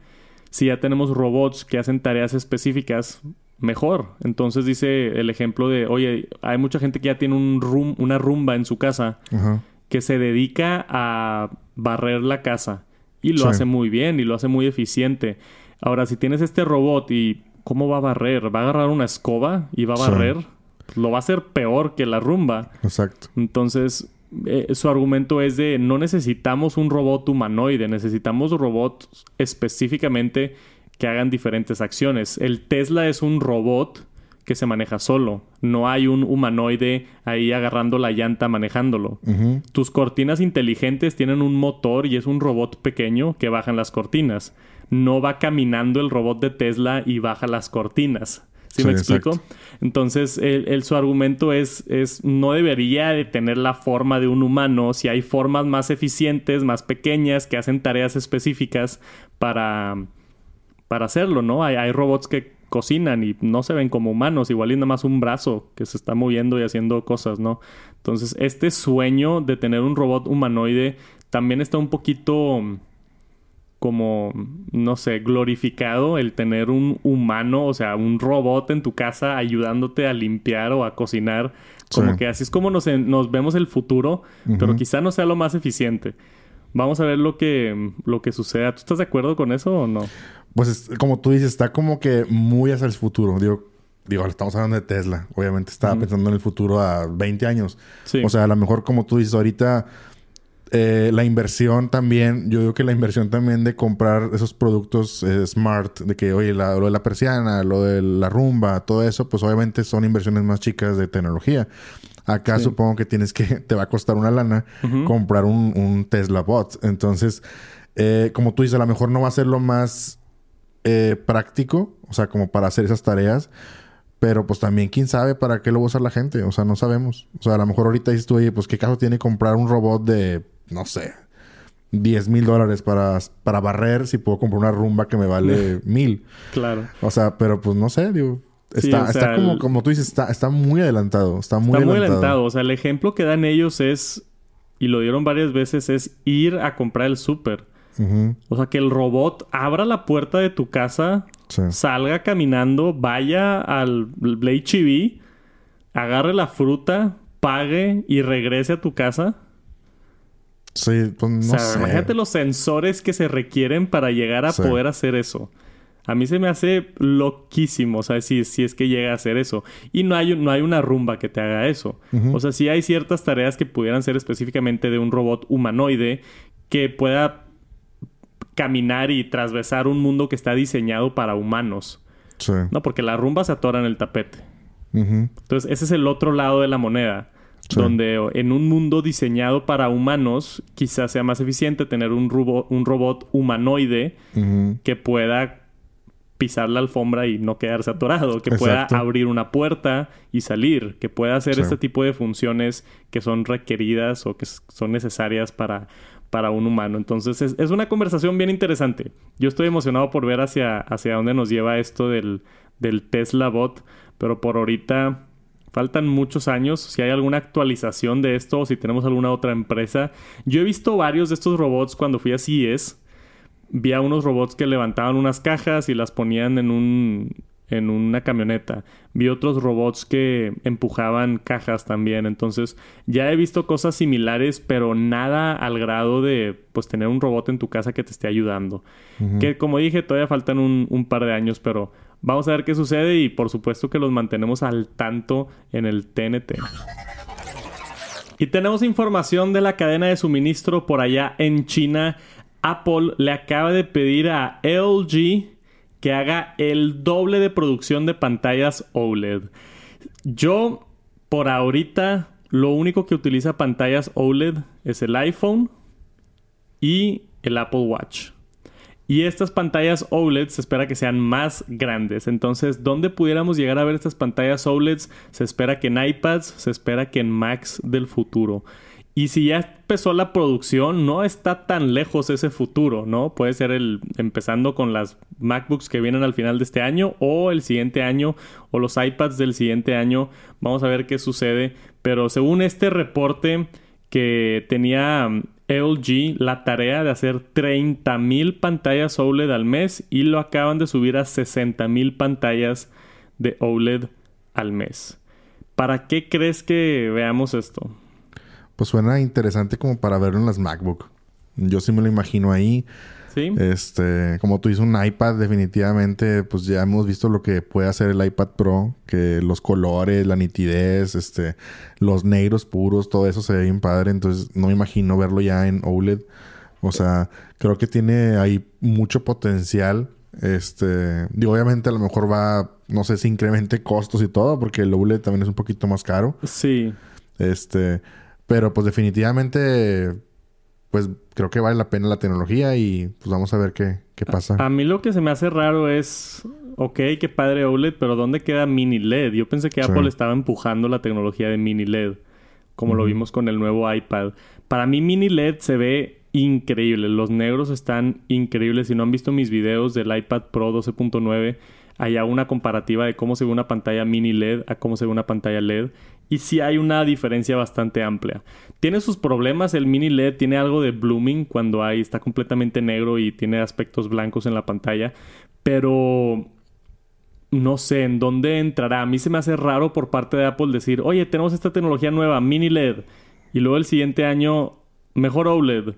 Si ya tenemos robots que hacen tareas específicas, mejor. Entonces dice el ejemplo de, oye, hay mucha gente que ya tiene un rum- una rumba en su casa que se dedica a barrer la casa y lo Sí. hace muy bien y lo hace muy eficiente. Ahora, si tienes este robot y ¿cómo va a barrer? ¿Va a agarrar una escoba y va a Sí. barrer? Lo va a hacer peor que la rumba. Exacto. Entonces, eh, su argumento es de no necesitamos un robot humanoide, necesitamos robots específicamente que hagan diferentes acciones. El Tesla es un robot que se maneja solo. No hay un humanoide ahí agarrando la llanta manejándolo. Tus cortinas inteligentes tienen un motor y es un robot pequeño que bajan las cortinas. No va caminando el robot de Tesla y baja las cortinas. ¿Sí, Sí, me explico? exacto. Entonces, el, el- su argumento es, es no debería de tener la forma de un humano si hay formas más eficientes, más pequeñas, que hacen tareas específicas para, para hacerlo, ¿no? Hay, hay robots que cocinan y no se ven como humanos, igual y nada más un brazo que se está moviendo y haciendo cosas, ¿no? Entonces, este sueño de tener un robot humanoide también está un poquito como, no sé, glorificado el tener un humano, o sea, un robot en tu casa ayudándote a limpiar o a cocinar. Como Sí. que así es como nos, nos vemos el futuro, pero quizá no sea lo más eficiente. Vamos a ver lo que, lo que suceda. ¿Tú estás de acuerdo con eso o no? Pues es- como tú dices, está como que muy hacia el futuro. Digo, digo, estamos hablando de Tesla. Obviamente estaba pensando en el futuro a 20 años. Sí. O sea, a lo mejor como tú dices ahorita, eh, la inversión también, yo digo que la inversión también de comprar esos productos eh, smart, de que, oye, la- lo de la persiana, lo de la rumba, todo eso, pues obviamente son inversiones más chicas de tecnología. Acá supongo que tienes que, *laughs* te va a costar una lana comprar un, Tesla Bot. Entonces, eh, como tú dices, a lo mejor no va a ser lo más eh, práctico, o sea, como para hacer esas tareas. Pero pues también, quién sabe para qué lo va a usar la gente. O sea, no sabemos. O sea, a lo mejor ahorita dices tú, oye, pues qué caso tiene comprar un robot de, no sé, 10 mil dólares para, para barrer si puedo comprar una rumba que me vale *laughs* mil. Claro. O sea, pero pues no sé, digo. Está, está como, como tú dices, está, está muy adelantado. Está muy está adelantado. muy adelantado. O sea, el ejemplo que dan ellos es, y lo dieron varias veces, es ir a comprar el súper. O sea, que el robot abra la puerta de tu casa, salga caminando, vaya al Blade TV, agarre la fruta, pague y regrese a tu casa. Sí, pues no o sea, Imagínate los sensores que se requieren para llegar a poder hacer eso. A mí se me hace loquísimo, o sea, si, si es que llega a hacer eso. Y no hay, no hay una rumba que te haga eso. O sea, sí hay ciertas tareas que pudieran ser específicamente de un robot humanoide que pueda caminar y trasvesar un mundo que está diseñado para humanos. Sí. No, porque la rumba se atora en el tapete. Entonces, ese es el otro lado de la moneda. Donde en un mundo diseñado para humanos, quizás sea más eficiente tener un, un robot humanoide que pueda pisar la alfombra y no quedarse atorado, que pueda abrir una puerta y salir, que pueda hacer este tipo de funciones que son requeridas o que son necesarias para, para un humano. Entonces es, una conversación bien interesante. Yo estoy emocionado por ver hacia, hacia dónde nos lleva esto del, del Tesla Bot, pero por ahorita Faltan muchos años. Si hay alguna actualización de esto o si tenemos alguna otra empresa. Yo he visto varios de estos robots cuando fui a CES. Vi a unos robots que levantaban unas cajas y las ponían en un en una camioneta. Vi otros robots que empujaban cajas también. Entonces, ya he visto cosas similares, pero nada al grado de pues tener un robot en tu casa que te esté ayudando. Que como dije, todavía faltan un, un par de años, pero Vamos a ver qué sucede y por supuesto que los mantenemos al tanto en el TNT. Y tenemos información de la cadena de suministro por allá en China. Apple le acaba de pedir a LG que haga el doble de producción de pantallas OLED. Yo, por ahorita, lo único que utiliza pantallas OLED es el iPhone y el Apple Watch. Y estas pantallas OLED se espera que sean más grandes. Entonces, ¿dónde pudiéramos llegar a ver estas pantallas OLEDs? Se espera que en iPads, se espera que en Macs del futuro. Y si ya empezó la producción, no está tan lejos ese futuro, ¿no? Puede ser el empezando con las MacBooks que vienen al final de este año o el siguiente año o los iPads del siguiente año. Vamos a ver qué sucede. Pero según este reporte que tenía LG la tarea de hacer 30.000 pantallas OLED al mes y lo acaban de subir a 60.000 pantallas de OLED al mes. ¿Para qué crees que veamos esto? Pues suena interesante como para verlo en las MacBook. Yo sí me lo imagino ahí. Este, como tú dices, un iPad, definitivamente, pues ya hemos visto lo que puede hacer el iPad Pro, que los colores, la nitidez, este, los negros puros, todo eso se ve bien padre. Entonces, no me imagino verlo ya en OLED. O sea, creo que tiene ahí mucho potencial. Este, digo, obviamente a lo mejor va, no sé si incremente costos y todo, porque el OLED también es un poquito más caro. Sí. Este, pero pues definitivamente pues creo que vale la pena la tecnología y pues vamos a ver qué, qué pasa. A, mí lo que se me hace raro es, ok, qué padre OLED, pero ¿dónde queda mini LED? Yo pensé que Apple estaba empujando la tecnología de mini LED, como lo vimos con el nuevo iPad. Para mí mini LED se ve increíble, los negros están increíbles. Si no han visto mis videos del iPad Pro 12.9, hay una comparativa de cómo se ve una pantalla mini LED a cómo se ve una pantalla LED y sí hay una diferencia bastante amplia. Tiene sus problemas, el mini LED tiene algo de blooming cuando hay, está completamente negro y tiene aspectos blancos en la pantalla, pero no sé en dónde entrará. A mí se me hace raro por parte de Apple decir, oye, tenemos esta tecnología nueva, mini LED, y luego el siguiente año, mejor OLED.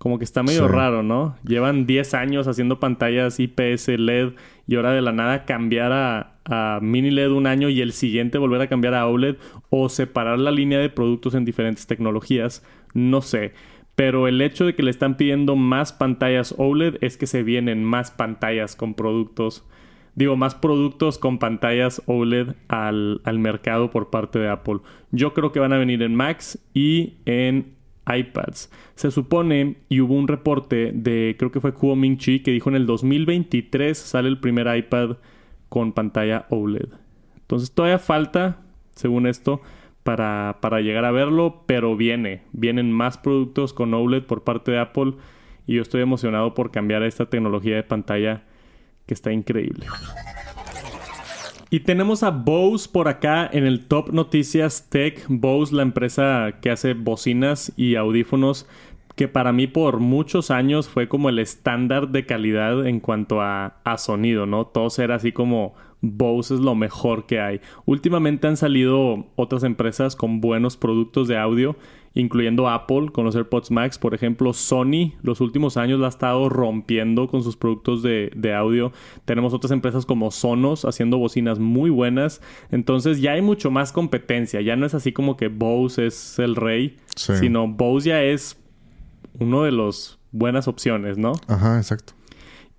Como que está medio raro, ¿no? Llevan 10 años haciendo pantallas IPS LED y ahora de la nada cambiar a, a mini LED un año y el siguiente volver a cambiar a OLED o separar la línea de productos en diferentes tecnologías, no sé. Pero el hecho de que le están pidiendo más pantallas OLED es que se vienen más pantallas con productos digo, más productos con pantallas OLED al, al mercado por parte de Apple. Yo creo que van a venir en Macs y en iPads. Se supone, y hubo un reporte de, creo que fue Kuo Ming Chi, que dijo en el 2023 sale el primer iPad con pantalla OLED. Entonces todavía falta, según esto, para, para llegar a verlo, pero viene. Vienen más productos con OLED por parte de Apple y yo estoy emocionado por cambiar esta tecnología de pantalla que está increíble. Y tenemos a Bose por acá en el Top Noticias Tech. Bose, la empresa que hace bocinas y audífonos, que para mí por muchos años fue como el estándar de calidad en cuanto a, a sonido, ¿no? Todo era así como Bose es lo mejor que hay. Últimamente han salido otras empresas con buenos productos de audio incluyendo Apple con los AirPods Max. Por ejemplo, Sony los últimos años la ha estado rompiendo con sus productos de, audio. Tenemos otras empresas como Sonos haciendo bocinas muy buenas. Entonces ya hay mucho más competencia. Ya no es así como que Bose es el rey, sino Bose ya es uno de los buenas opciones, ¿no? Ajá, exacto.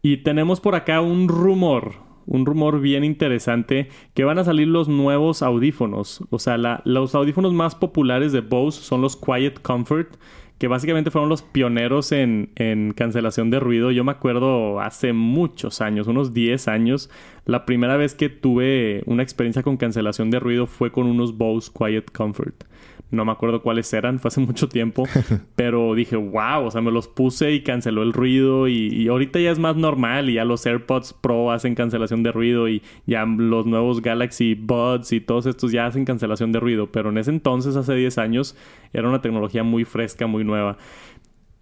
Y tenemos por acá un rumor un rumor bien interesante que van a salir los nuevos audífonos. O sea, los audífonos más populares de Bose son los Quiet Comfort, que básicamente fueron los pioneros en, en, cancelación de ruido. Yo me acuerdo hace muchos años, unos 10 años, la primera vez que tuve una experiencia con cancelación de ruido fue con unos Bose Quiet Comfort. No me acuerdo cuáles eran, fue hace mucho tiempo. *laughs* pero dije, wow, o sea, me los puse y canceló el ruido. Y, ahorita ya es más normal y ya los AirPods Pro hacen cancelación de ruido y ya los nuevos Galaxy Buds y todos estos ya hacen cancelación de ruido. Pero en ese entonces, hace 10 años, era una tecnología muy fresca, muy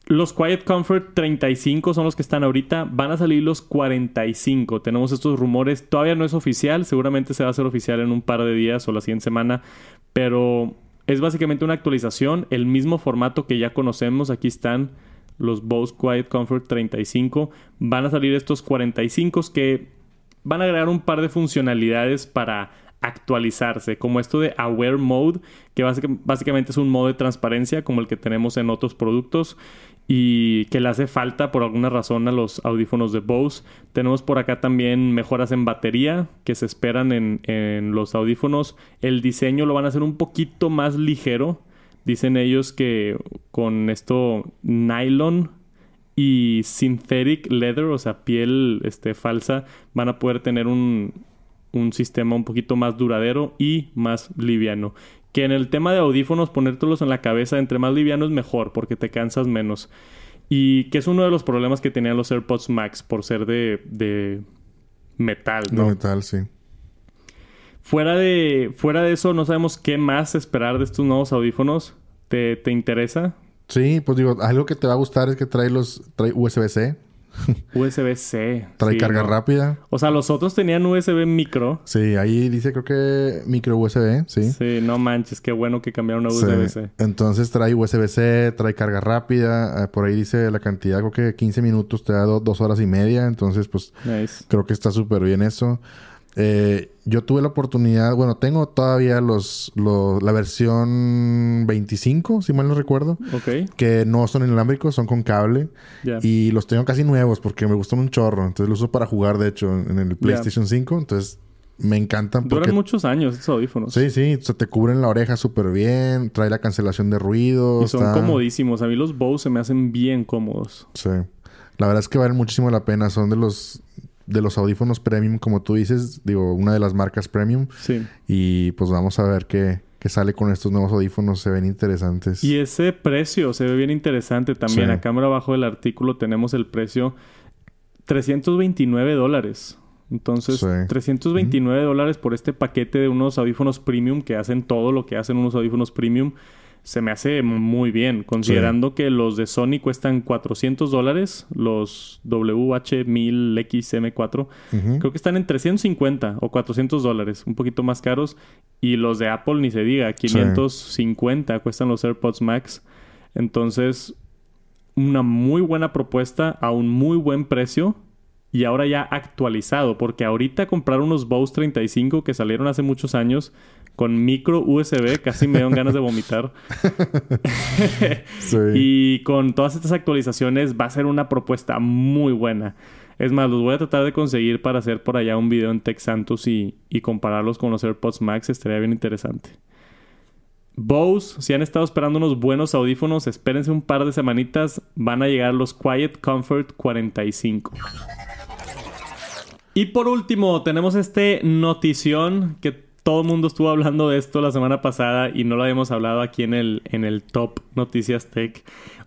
Los Quiet Comfort 35 son los que están ahorita. Van a salir los 45. Tenemos estos rumores. Todavía no es oficial. Seguramente se va a hacer oficial en un par de días o la siguiente semana. Pero es básicamente una actualización, el mismo formato que ya conocemos. Aquí están los Bose Quiet Comfort 35. Van a salir estos 45 que van a agregar un par de funcionalidades para actualizarse, como esto de Aware Mode, que básicamente es un modo de transparencia como el que tenemos en otros productos y que le hace falta por alguna razón a los audífonos de Bose. Tenemos por acá también mejoras en batería que se esperan en, los audífonos. El diseño lo van a hacer un poquito más ligero. Dicen ellos que con esto nylon y synthetic leather, o sea, piel este, falsa, van a poder tener un, un sistema un poquito más duradero y más liviano que en el tema de audífonos ponértelos en la cabeza entre más liviano es mejor porque te cansas menos. Y que es uno de los problemas que tenían los AirPods Max por ser de, de metal, ¿no? De metal, sí. Fuera de, fuera de eso, no sabemos qué más esperar de estos nuevos audífonos. ¿Te, te interesa? Sí, pues digo, algo que te va a gustar es que trae los trae USB-C. *laughs* USB-C. Trae carga rápida. O sea, los otros tenían USB micro. Sí, ahí dice creo que micro USB, sí. Sí, no manches, qué bueno que cambiaron a USB-C. Entonces trae USB-C, trae carga rápida. Eh, por ahí dice la cantidad, creo que 15 minutos te da dos horas y media. Entonces, pues creo que está súper bien eso. Eh, yo tuve la oportunidad, bueno, tengo todavía los, la versión 25, si mal no recuerdo. Ok. Que no son inalámbricos, son con cable. Y los tengo casi nuevos porque me gustan un chorro. Entonces los uso para jugar, de hecho, en el PlayStation 5. Entonces me encantan porque... Duran muchos años estos audífonos. Sí, sí. Se te cubren la oreja súper bien. Trae la cancelación de ruido. Y son comodísimos. A mí los Bose se me hacen bien cómodos. Sí. La verdad es que valen muchísimo la pena. Son de los de los audífonos premium, como tú dices, digo, una de las marcas premium. Sí. Y pues vamos a ver qué, sale con estos nuevos audífonos. Se ven interesantes. Y ese precio se ve bien interesante también. A cámara abajo del artículo tenemos el precio 329 dólares. Entonces, 329 dólares por este paquete de unos audífonos premium que hacen todo lo que hacen unos audífonos premium se me hace muy bien, considerando que los de Sony cuestan 400 dólares, los WH-1000XM4, creo que están en 350 o 400 dólares, un poquito más caros, y los de Apple ni se diga, 550 cuestan los AirPods Max. Entonces, una muy buena propuesta a un muy buen precio y ahora ya actualizado, porque ahorita comprar unos Bose 35 que salieron hace muchos años con micro USB, casi me dieron ganas de vomitar. *laughs* *laughs* Y con todas estas actualizaciones va a ser una propuesta muy buena. Es más, los voy a tratar de conseguir para hacer por allá un video en Tech Santos y, y compararlos con los AirPods Max. Estaría bien interesante. Bose, si han estado esperando unos buenos audífonos, espérense un par de semanitas. Van a llegar los Quiet Comfort 45. Y por último, tenemos este notición que todo el mundo estuvo hablando de esto la semana pasada y no lo habíamos hablado aquí en el, en el Top Noticias Tech.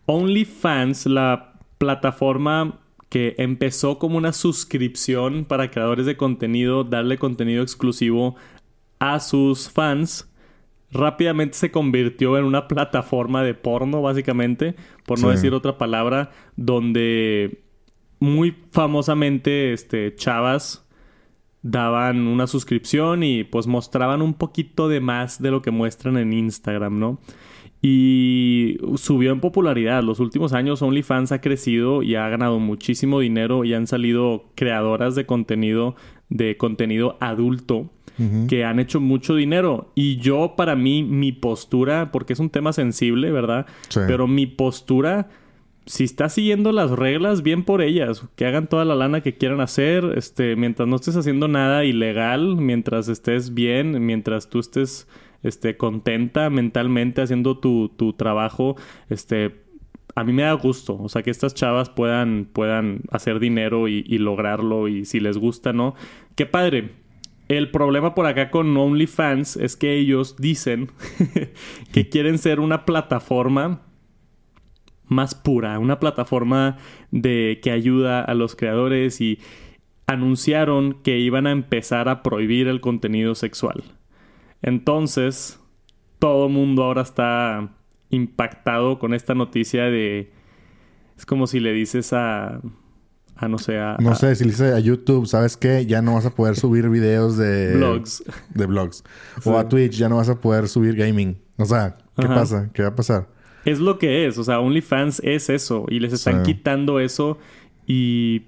OnlyFans, la plataforma que empezó como una suscripción para creadores de contenido, darle contenido exclusivo a sus fans, rápidamente se convirtió en una plataforma de porno, básicamente, por no decir otra palabra, donde muy famosamente, este, chavas daban una suscripción y pues mostraban un poquito de más de lo que muestran en Instagram, ¿no? Y subió en popularidad. Los últimos años OnlyFans ha crecido y ha ganado muchísimo dinero y han salido creadoras de contenido, de contenido adulto, que han hecho mucho dinero. Y yo, para mí, mi postura, porque es un tema sensible, ¿verdad? Pero mi postura si estás siguiendo las reglas, bien por ellas. Que hagan toda la lana que quieran hacer. Este, mientras no estés haciendo nada ilegal, mientras estés bien, mientras tú estés este, contenta mentalmente haciendo tu, tu trabajo, este, a mí me da gusto. O sea, que estas chavas puedan, puedan hacer dinero y, y lograrlo. Y si les gusta, ¿no? Qué padre. El problema por acá con OnlyFans es que ellos dicen *laughs* que *laughs* quieren ser una plataforma más pura, una plataforma de que ayuda a los creadores y anunciaron que iban a empezar a prohibir el contenido sexual. Entonces, todo el mundo ahora está impactado con esta noticia de es como si le dices a a no sé a, no sé si le dices a YouTube sabes qué ya no vas a poder subir videos de blogs. de blogs. O a Twitch ya no vas a poder subir gaming. O sea qué pasa qué va a pasar es lo que es. O sea, OnlyFans es eso. Y les están quitando eso. Y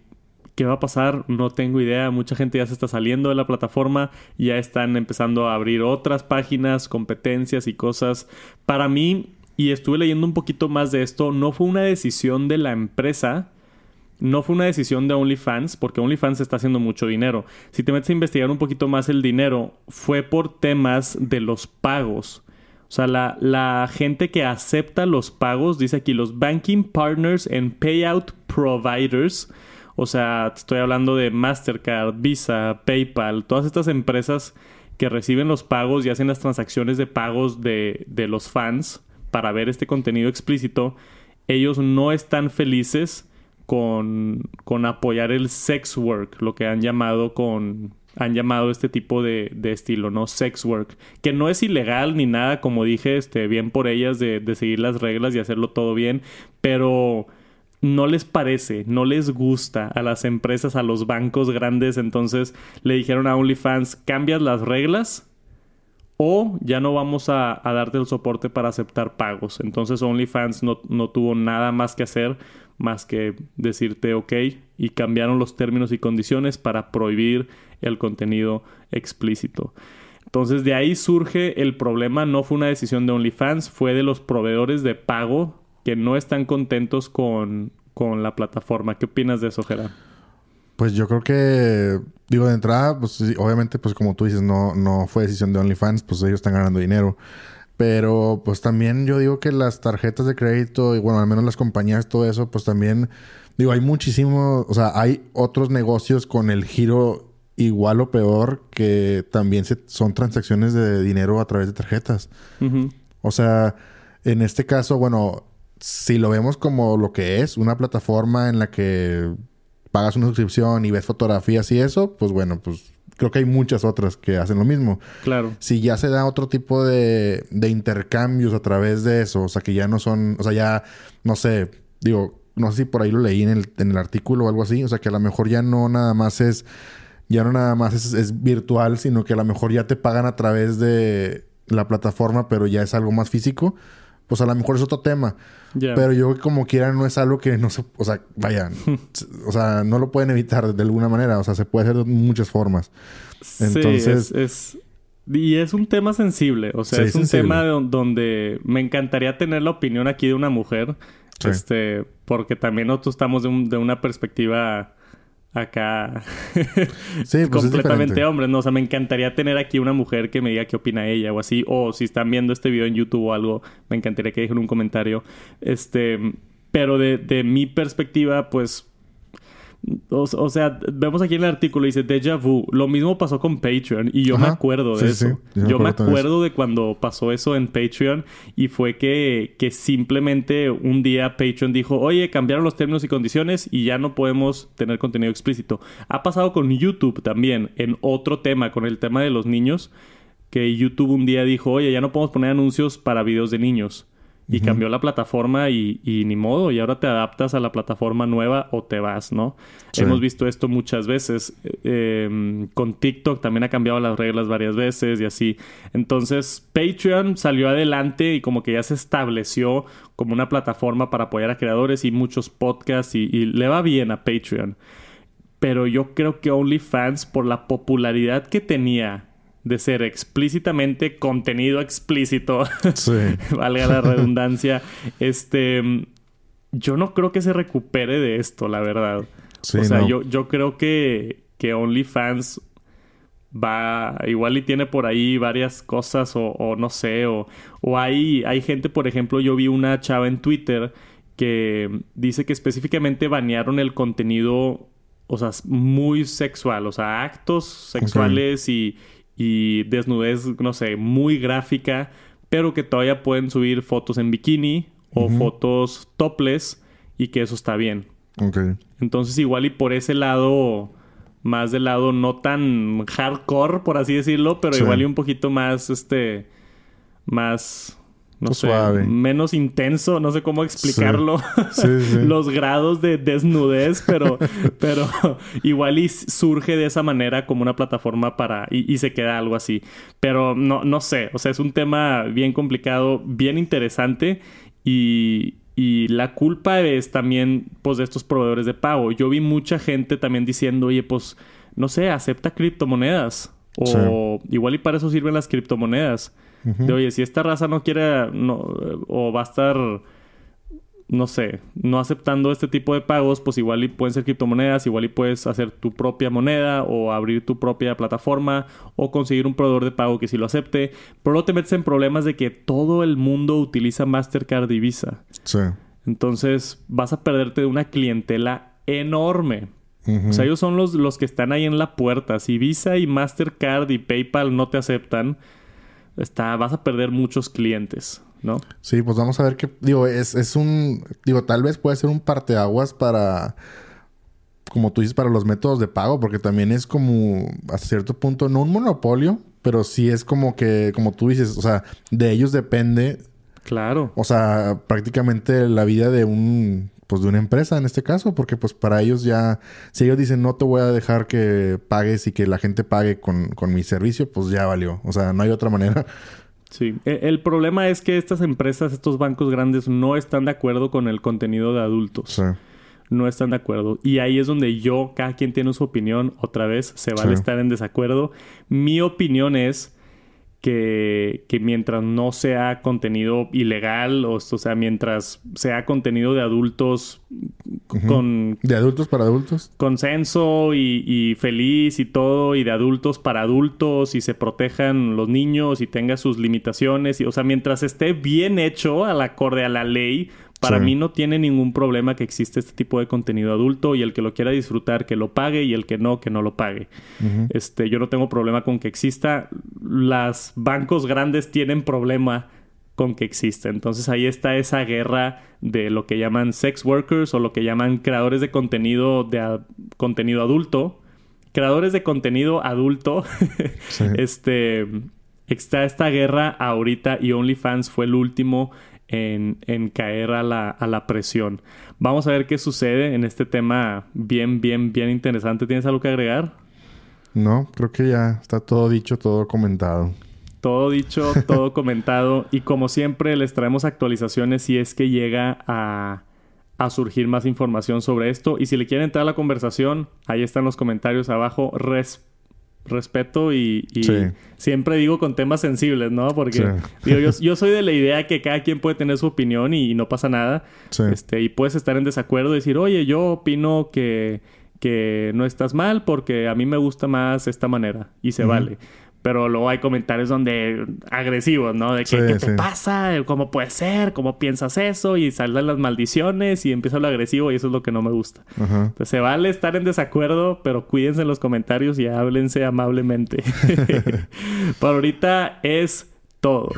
¿Qué va a pasar? No tengo idea. Mucha gente ya se está saliendo de la plataforma, ya están empezando a abrir otras páginas, competencias y cosas. Para mí, y estuve leyendo un poquito más de esto, no fue una decisión de la empresa, no fue una decisión de OnlyFans, porque OnlyFans está haciendo mucho dinero. Si te metes a investigar un poquito más el dinero, fue por temas de los pagos. O sea, la, gente que acepta los pagos, dice aquí los banking partners and payout providers. O sea, estoy hablando de Mastercard, Visa, PayPal, todas estas empresas que reciben los pagos y hacen las transacciones de pagos de, de los fans para ver este contenido explícito. Ellos no están felices con, con apoyar el sex work, lo que han llamado con han llamado este tipo de, estilo, ¿no? Sex work. Que no es ilegal ni nada, como dije, este, bien por ellas de, seguir las reglas y hacerlo todo bien, pero no les parece, no les gusta a las empresas, a los bancos grandes, entonces le dijeron a OnlyFans, cambias las reglas o ya no vamos a, darte el soporte para aceptar pagos. Entonces OnlyFans no, no tuvo nada más que hacer más que decirte ok y cambiaron los términos y condiciones para prohibir el contenido explícito. Entonces de ahí surge el problema, no fue una decisión de OnlyFans, fue de los proveedores de pago que no están contentos con, con la plataforma. ¿Qué opinas de eso, Gerard? Pues yo creo que, digo, de entrada, pues obviamente, pues como tú dices, no, no fue decisión de OnlyFans, pues ellos están ganando dinero. Pero pues también yo digo que las tarjetas de crédito y bueno, al menos las compañías, todo eso, pues también, digo, hay muchísimo, o sea, hay otros negocios con el giro igual o peor que también son transacciones de dinero a través de tarjetas. O sea, en este caso, bueno, si lo vemos como lo que es, una plataforma en la que pagas una suscripción y ves fotografías y eso, pues bueno, pues creo que hay muchas otras que hacen lo mismo. Claro. Si ya se da otro tipo de, de intercambios a través de eso, o sea, que ya no son, o sea, ya, no sé, digo, no sé si por ahí lo leí en el, en el artículo o algo así, o sea, que a lo mejor ya no nada más es, ya no nada más es, es virtual, sino que a lo mejor ya te pagan a través de la plataforma, pero ya es algo más físico pues a lo mejor es otro tema. Pero yo como quiera no es algo que no se... O sea, vayan. *laughs* o sea, no lo pueden evitar de alguna manera. O sea, se puede hacer de muchas formas. Entonces... Sí, es, Y es un tema sensible. O sea, es un tema donde me encantaría tener la opinión aquí de una mujer. Este... Porque también nosotros estamos de, de una perspectiva acá Sí, *laughs* pues es completamente hombre, ¿no? O sea, me encantaría tener aquí una mujer que me diga qué opina ella o así. O si están viendo este video en YouTube o algo, me encantaría que dejen un comentario. Este, pero de, de mi perspectiva, pues... O, o sea, vemos aquí en el artículo, dice Deja Vu. Lo mismo pasó con Patreon y yo me acuerdo de Sí, eso. sí. Yo me Yo me acuerdo también de acuerdo de cuando pasó eso en Patreon y fue que, que simplemente un día Patreon dijo, oye, cambiaron los términos y condiciones y ya no podemos tener contenido explícito. Ha pasado con YouTube también, en otro tema, con el tema de los niños, que YouTube un día dijo, oye, ya no podemos poner anuncios para videos de niños. Y cambió la plataforma y, y ni modo, y ahora te adaptas a la plataforma nueva o te vas, ¿no? Sí. Hemos visto esto muchas veces. Eh, con TikTok también ha cambiado las reglas varias veces y así. Entonces, Patreon salió adelante y como que ya se estableció como una plataforma para apoyar a creadores y muchos podcasts y, y le va bien a Patreon. Pero yo creo que OnlyFans, por la popularidad que tenía de ser explícitamente contenido explícito, Sí. *laughs* valga la redundancia, este, yo no creo que se recupere de esto, la verdad. Sí, o sea, no. yo, yo creo que, que OnlyFans va, igual y tiene por ahí varias cosas o, o no sé, o, o hay, hay gente, por ejemplo, yo vi una chava en Twitter que dice que específicamente banearon el contenido, o sea, muy sexual, o sea, actos sexuales y, y desnudez, no sé, muy gráfica, pero que todavía pueden subir fotos en bikini o fotos topless y que eso está bien. Ok. Entonces igual y por ese lado, más del lado no tan hardcore, por así decirlo, pero Sí. igual y un poquito más, este, más, no Pues sé, suave. menos intenso, no sé cómo explicarlo, Sí, *laughs* sí. los grados de desnudez, pero, *laughs* pero igual y surge de esa manera como una plataforma para, y, y se queda algo así. Pero no, no sé, o sea, es un tema bien complicado, bien interesante y, y la culpa es también, pues, de estos proveedores de pago. Yo vi mucha gente también diciendo, oye, pues, no sé, acepta criptomonedas. O igual y para eso sirven las criptomonedas. De, oye, si esta raza no quiere, no, o va a estar, no sé, no aceptando este tipo de pagos, pues igual y pueden ser criptomonedas, igual y puedes hacer tu propia moneda o abrir tu propia plataforma o conseguir un proveedor de pago que sí lo acepte. Pero luego te metes en problemas de que todo el mundo utiliza Mastercard y Visa. Sí. Entonces vas a perderte de una clientela enorme. O sea, ellos son los, los que están ahí en la puerta. Si Visa y Mastercard y PayPal no te aceptan, está, vas a perder muchos clientes, ¿no? Sí, pues vamos a ver qué... Digo, es, es un... Digo, tal vez puede ser un parteaguas para... Como tú dices, para los métodos de pago. Porque también es como... Hasta cierto punto, no un monopolio. Pero sí es como que... Como tú dices, o sea... De ellos depende... Claro. O sea, prácticamente la vida de un... Pues de una empresa en este caso. Porque pues para ellos ya... Si ellos dicen no te voy a dejar que pagues y que la gente pague con, con mi servicio, pues ya valió. O sea, no hay otra manera. Sí. E- El problema es que estas empresas, estos bancos grandes, no están de acuerdo con el contenido de adultos. Sí. No están de acuerdo. Y ahí es donde yo, cada quien tiene su opinión, otra vez se vale Sí. estar en desacuerdo. Mi opinión es que, que mientras no sea contenido ilegal, o, o sea, mientras sea contenido de adultos con De adultos para adultos. consenso y, y feliz y todo, y de adultos para adultos, y se protejan los niños y tenga sus limitaciones. Y, o sea, mientras esté bien hecho, al acorde a la ley, para Sí. mí no tiene ningún problema que existe este tipo de contenido adulto y el que lo quiera disfrutar que lo pague y el que no, que no lo pague. Este, yo no tengo problema con que exista. Las bancos grandes tienen problema con que exista. Entonces ahí está esa guerra de lo que llaman sex workers o lo que llaman creadores de contenido de a- contenido adulto. Creadores de contenido adulto. *laughs* Sí. Este está esta guerra ahorita y OnlyFans fue el último en, en caer a la, a la presión. Vamos a ver qué sucede en este tema bien, bien, bien interesante. ¿Tienes algo que agregar? No, creo que ya está todo dicho, todo comentado. Todo dicho, *laughs* todo comentado. Y como siempre, les traemos actualizaciones si es que llega a, a surgir más información sobre esto. Y si le quieren entrar a la conversación, ahí están los comentarios abajo. Res- respeto y, y Sí. siempre digo con temas sensibles, ¿no? Porque Sí. digo, yo, yo *laughs* soy de la idea que cada quien puede tener su opinión y, no pasa nada. Sí. Este, y puedes estar en desacuerdo y decir, oye, yo opino que, que no estás mal porque a mí me gusta más esta manera y se vale. Pero luego hay comentarios donde agresivos, ¿no? De que, ¿qué te pasa? ¿Cómo puede ser? ¿Cómo piensas eso? Y salen las maldiciones y empieza lo agresivo y eso es lo que no me gusta. Entonces se vale estar en desacuerdo, pero cuídense en los comentarios y háblense amablemente. *laughs* *laughs* Por ahorita es todo.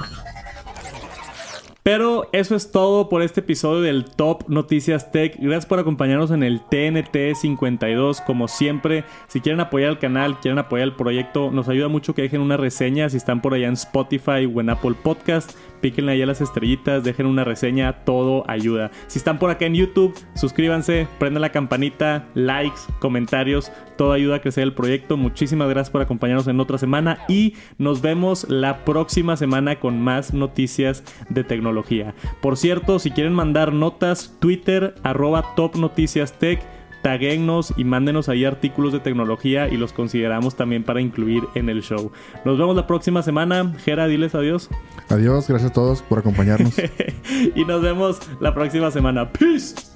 Pero eso es todo por este episodio del Top Noticias Tech. Gracias por acompañarnos en el TNT 52. Como siempre, si quieren apoyar el canal, quieren apoyar el proyecto, nos ayuda mucho que dejen una reseña si están por allá en Spotify o en Apple Podcast píquenle ahí a las estrellitas, dejen una reseña, todo ayuda. Si están por acá en YouTube, suscríbanse, prendan la campanita, likes, comentarios, todo ayuda a crecer el proyecto. Muchísimas gracias por acompañarnos en otra semana y nos vemos la próxima semana con más noticias de tecnología. Por cierto, si quieren mandar notas, Twitter, arroba Top Tech taguennos y mándenos ahí artículos de tecnología y los consideramos también para incluir en el show. Nos vemos la próxima semana. Gera, diles adiós. Adiós, gracias a todos por acompañarnos. *laughs* y nos vemos la próxima semana. Peace.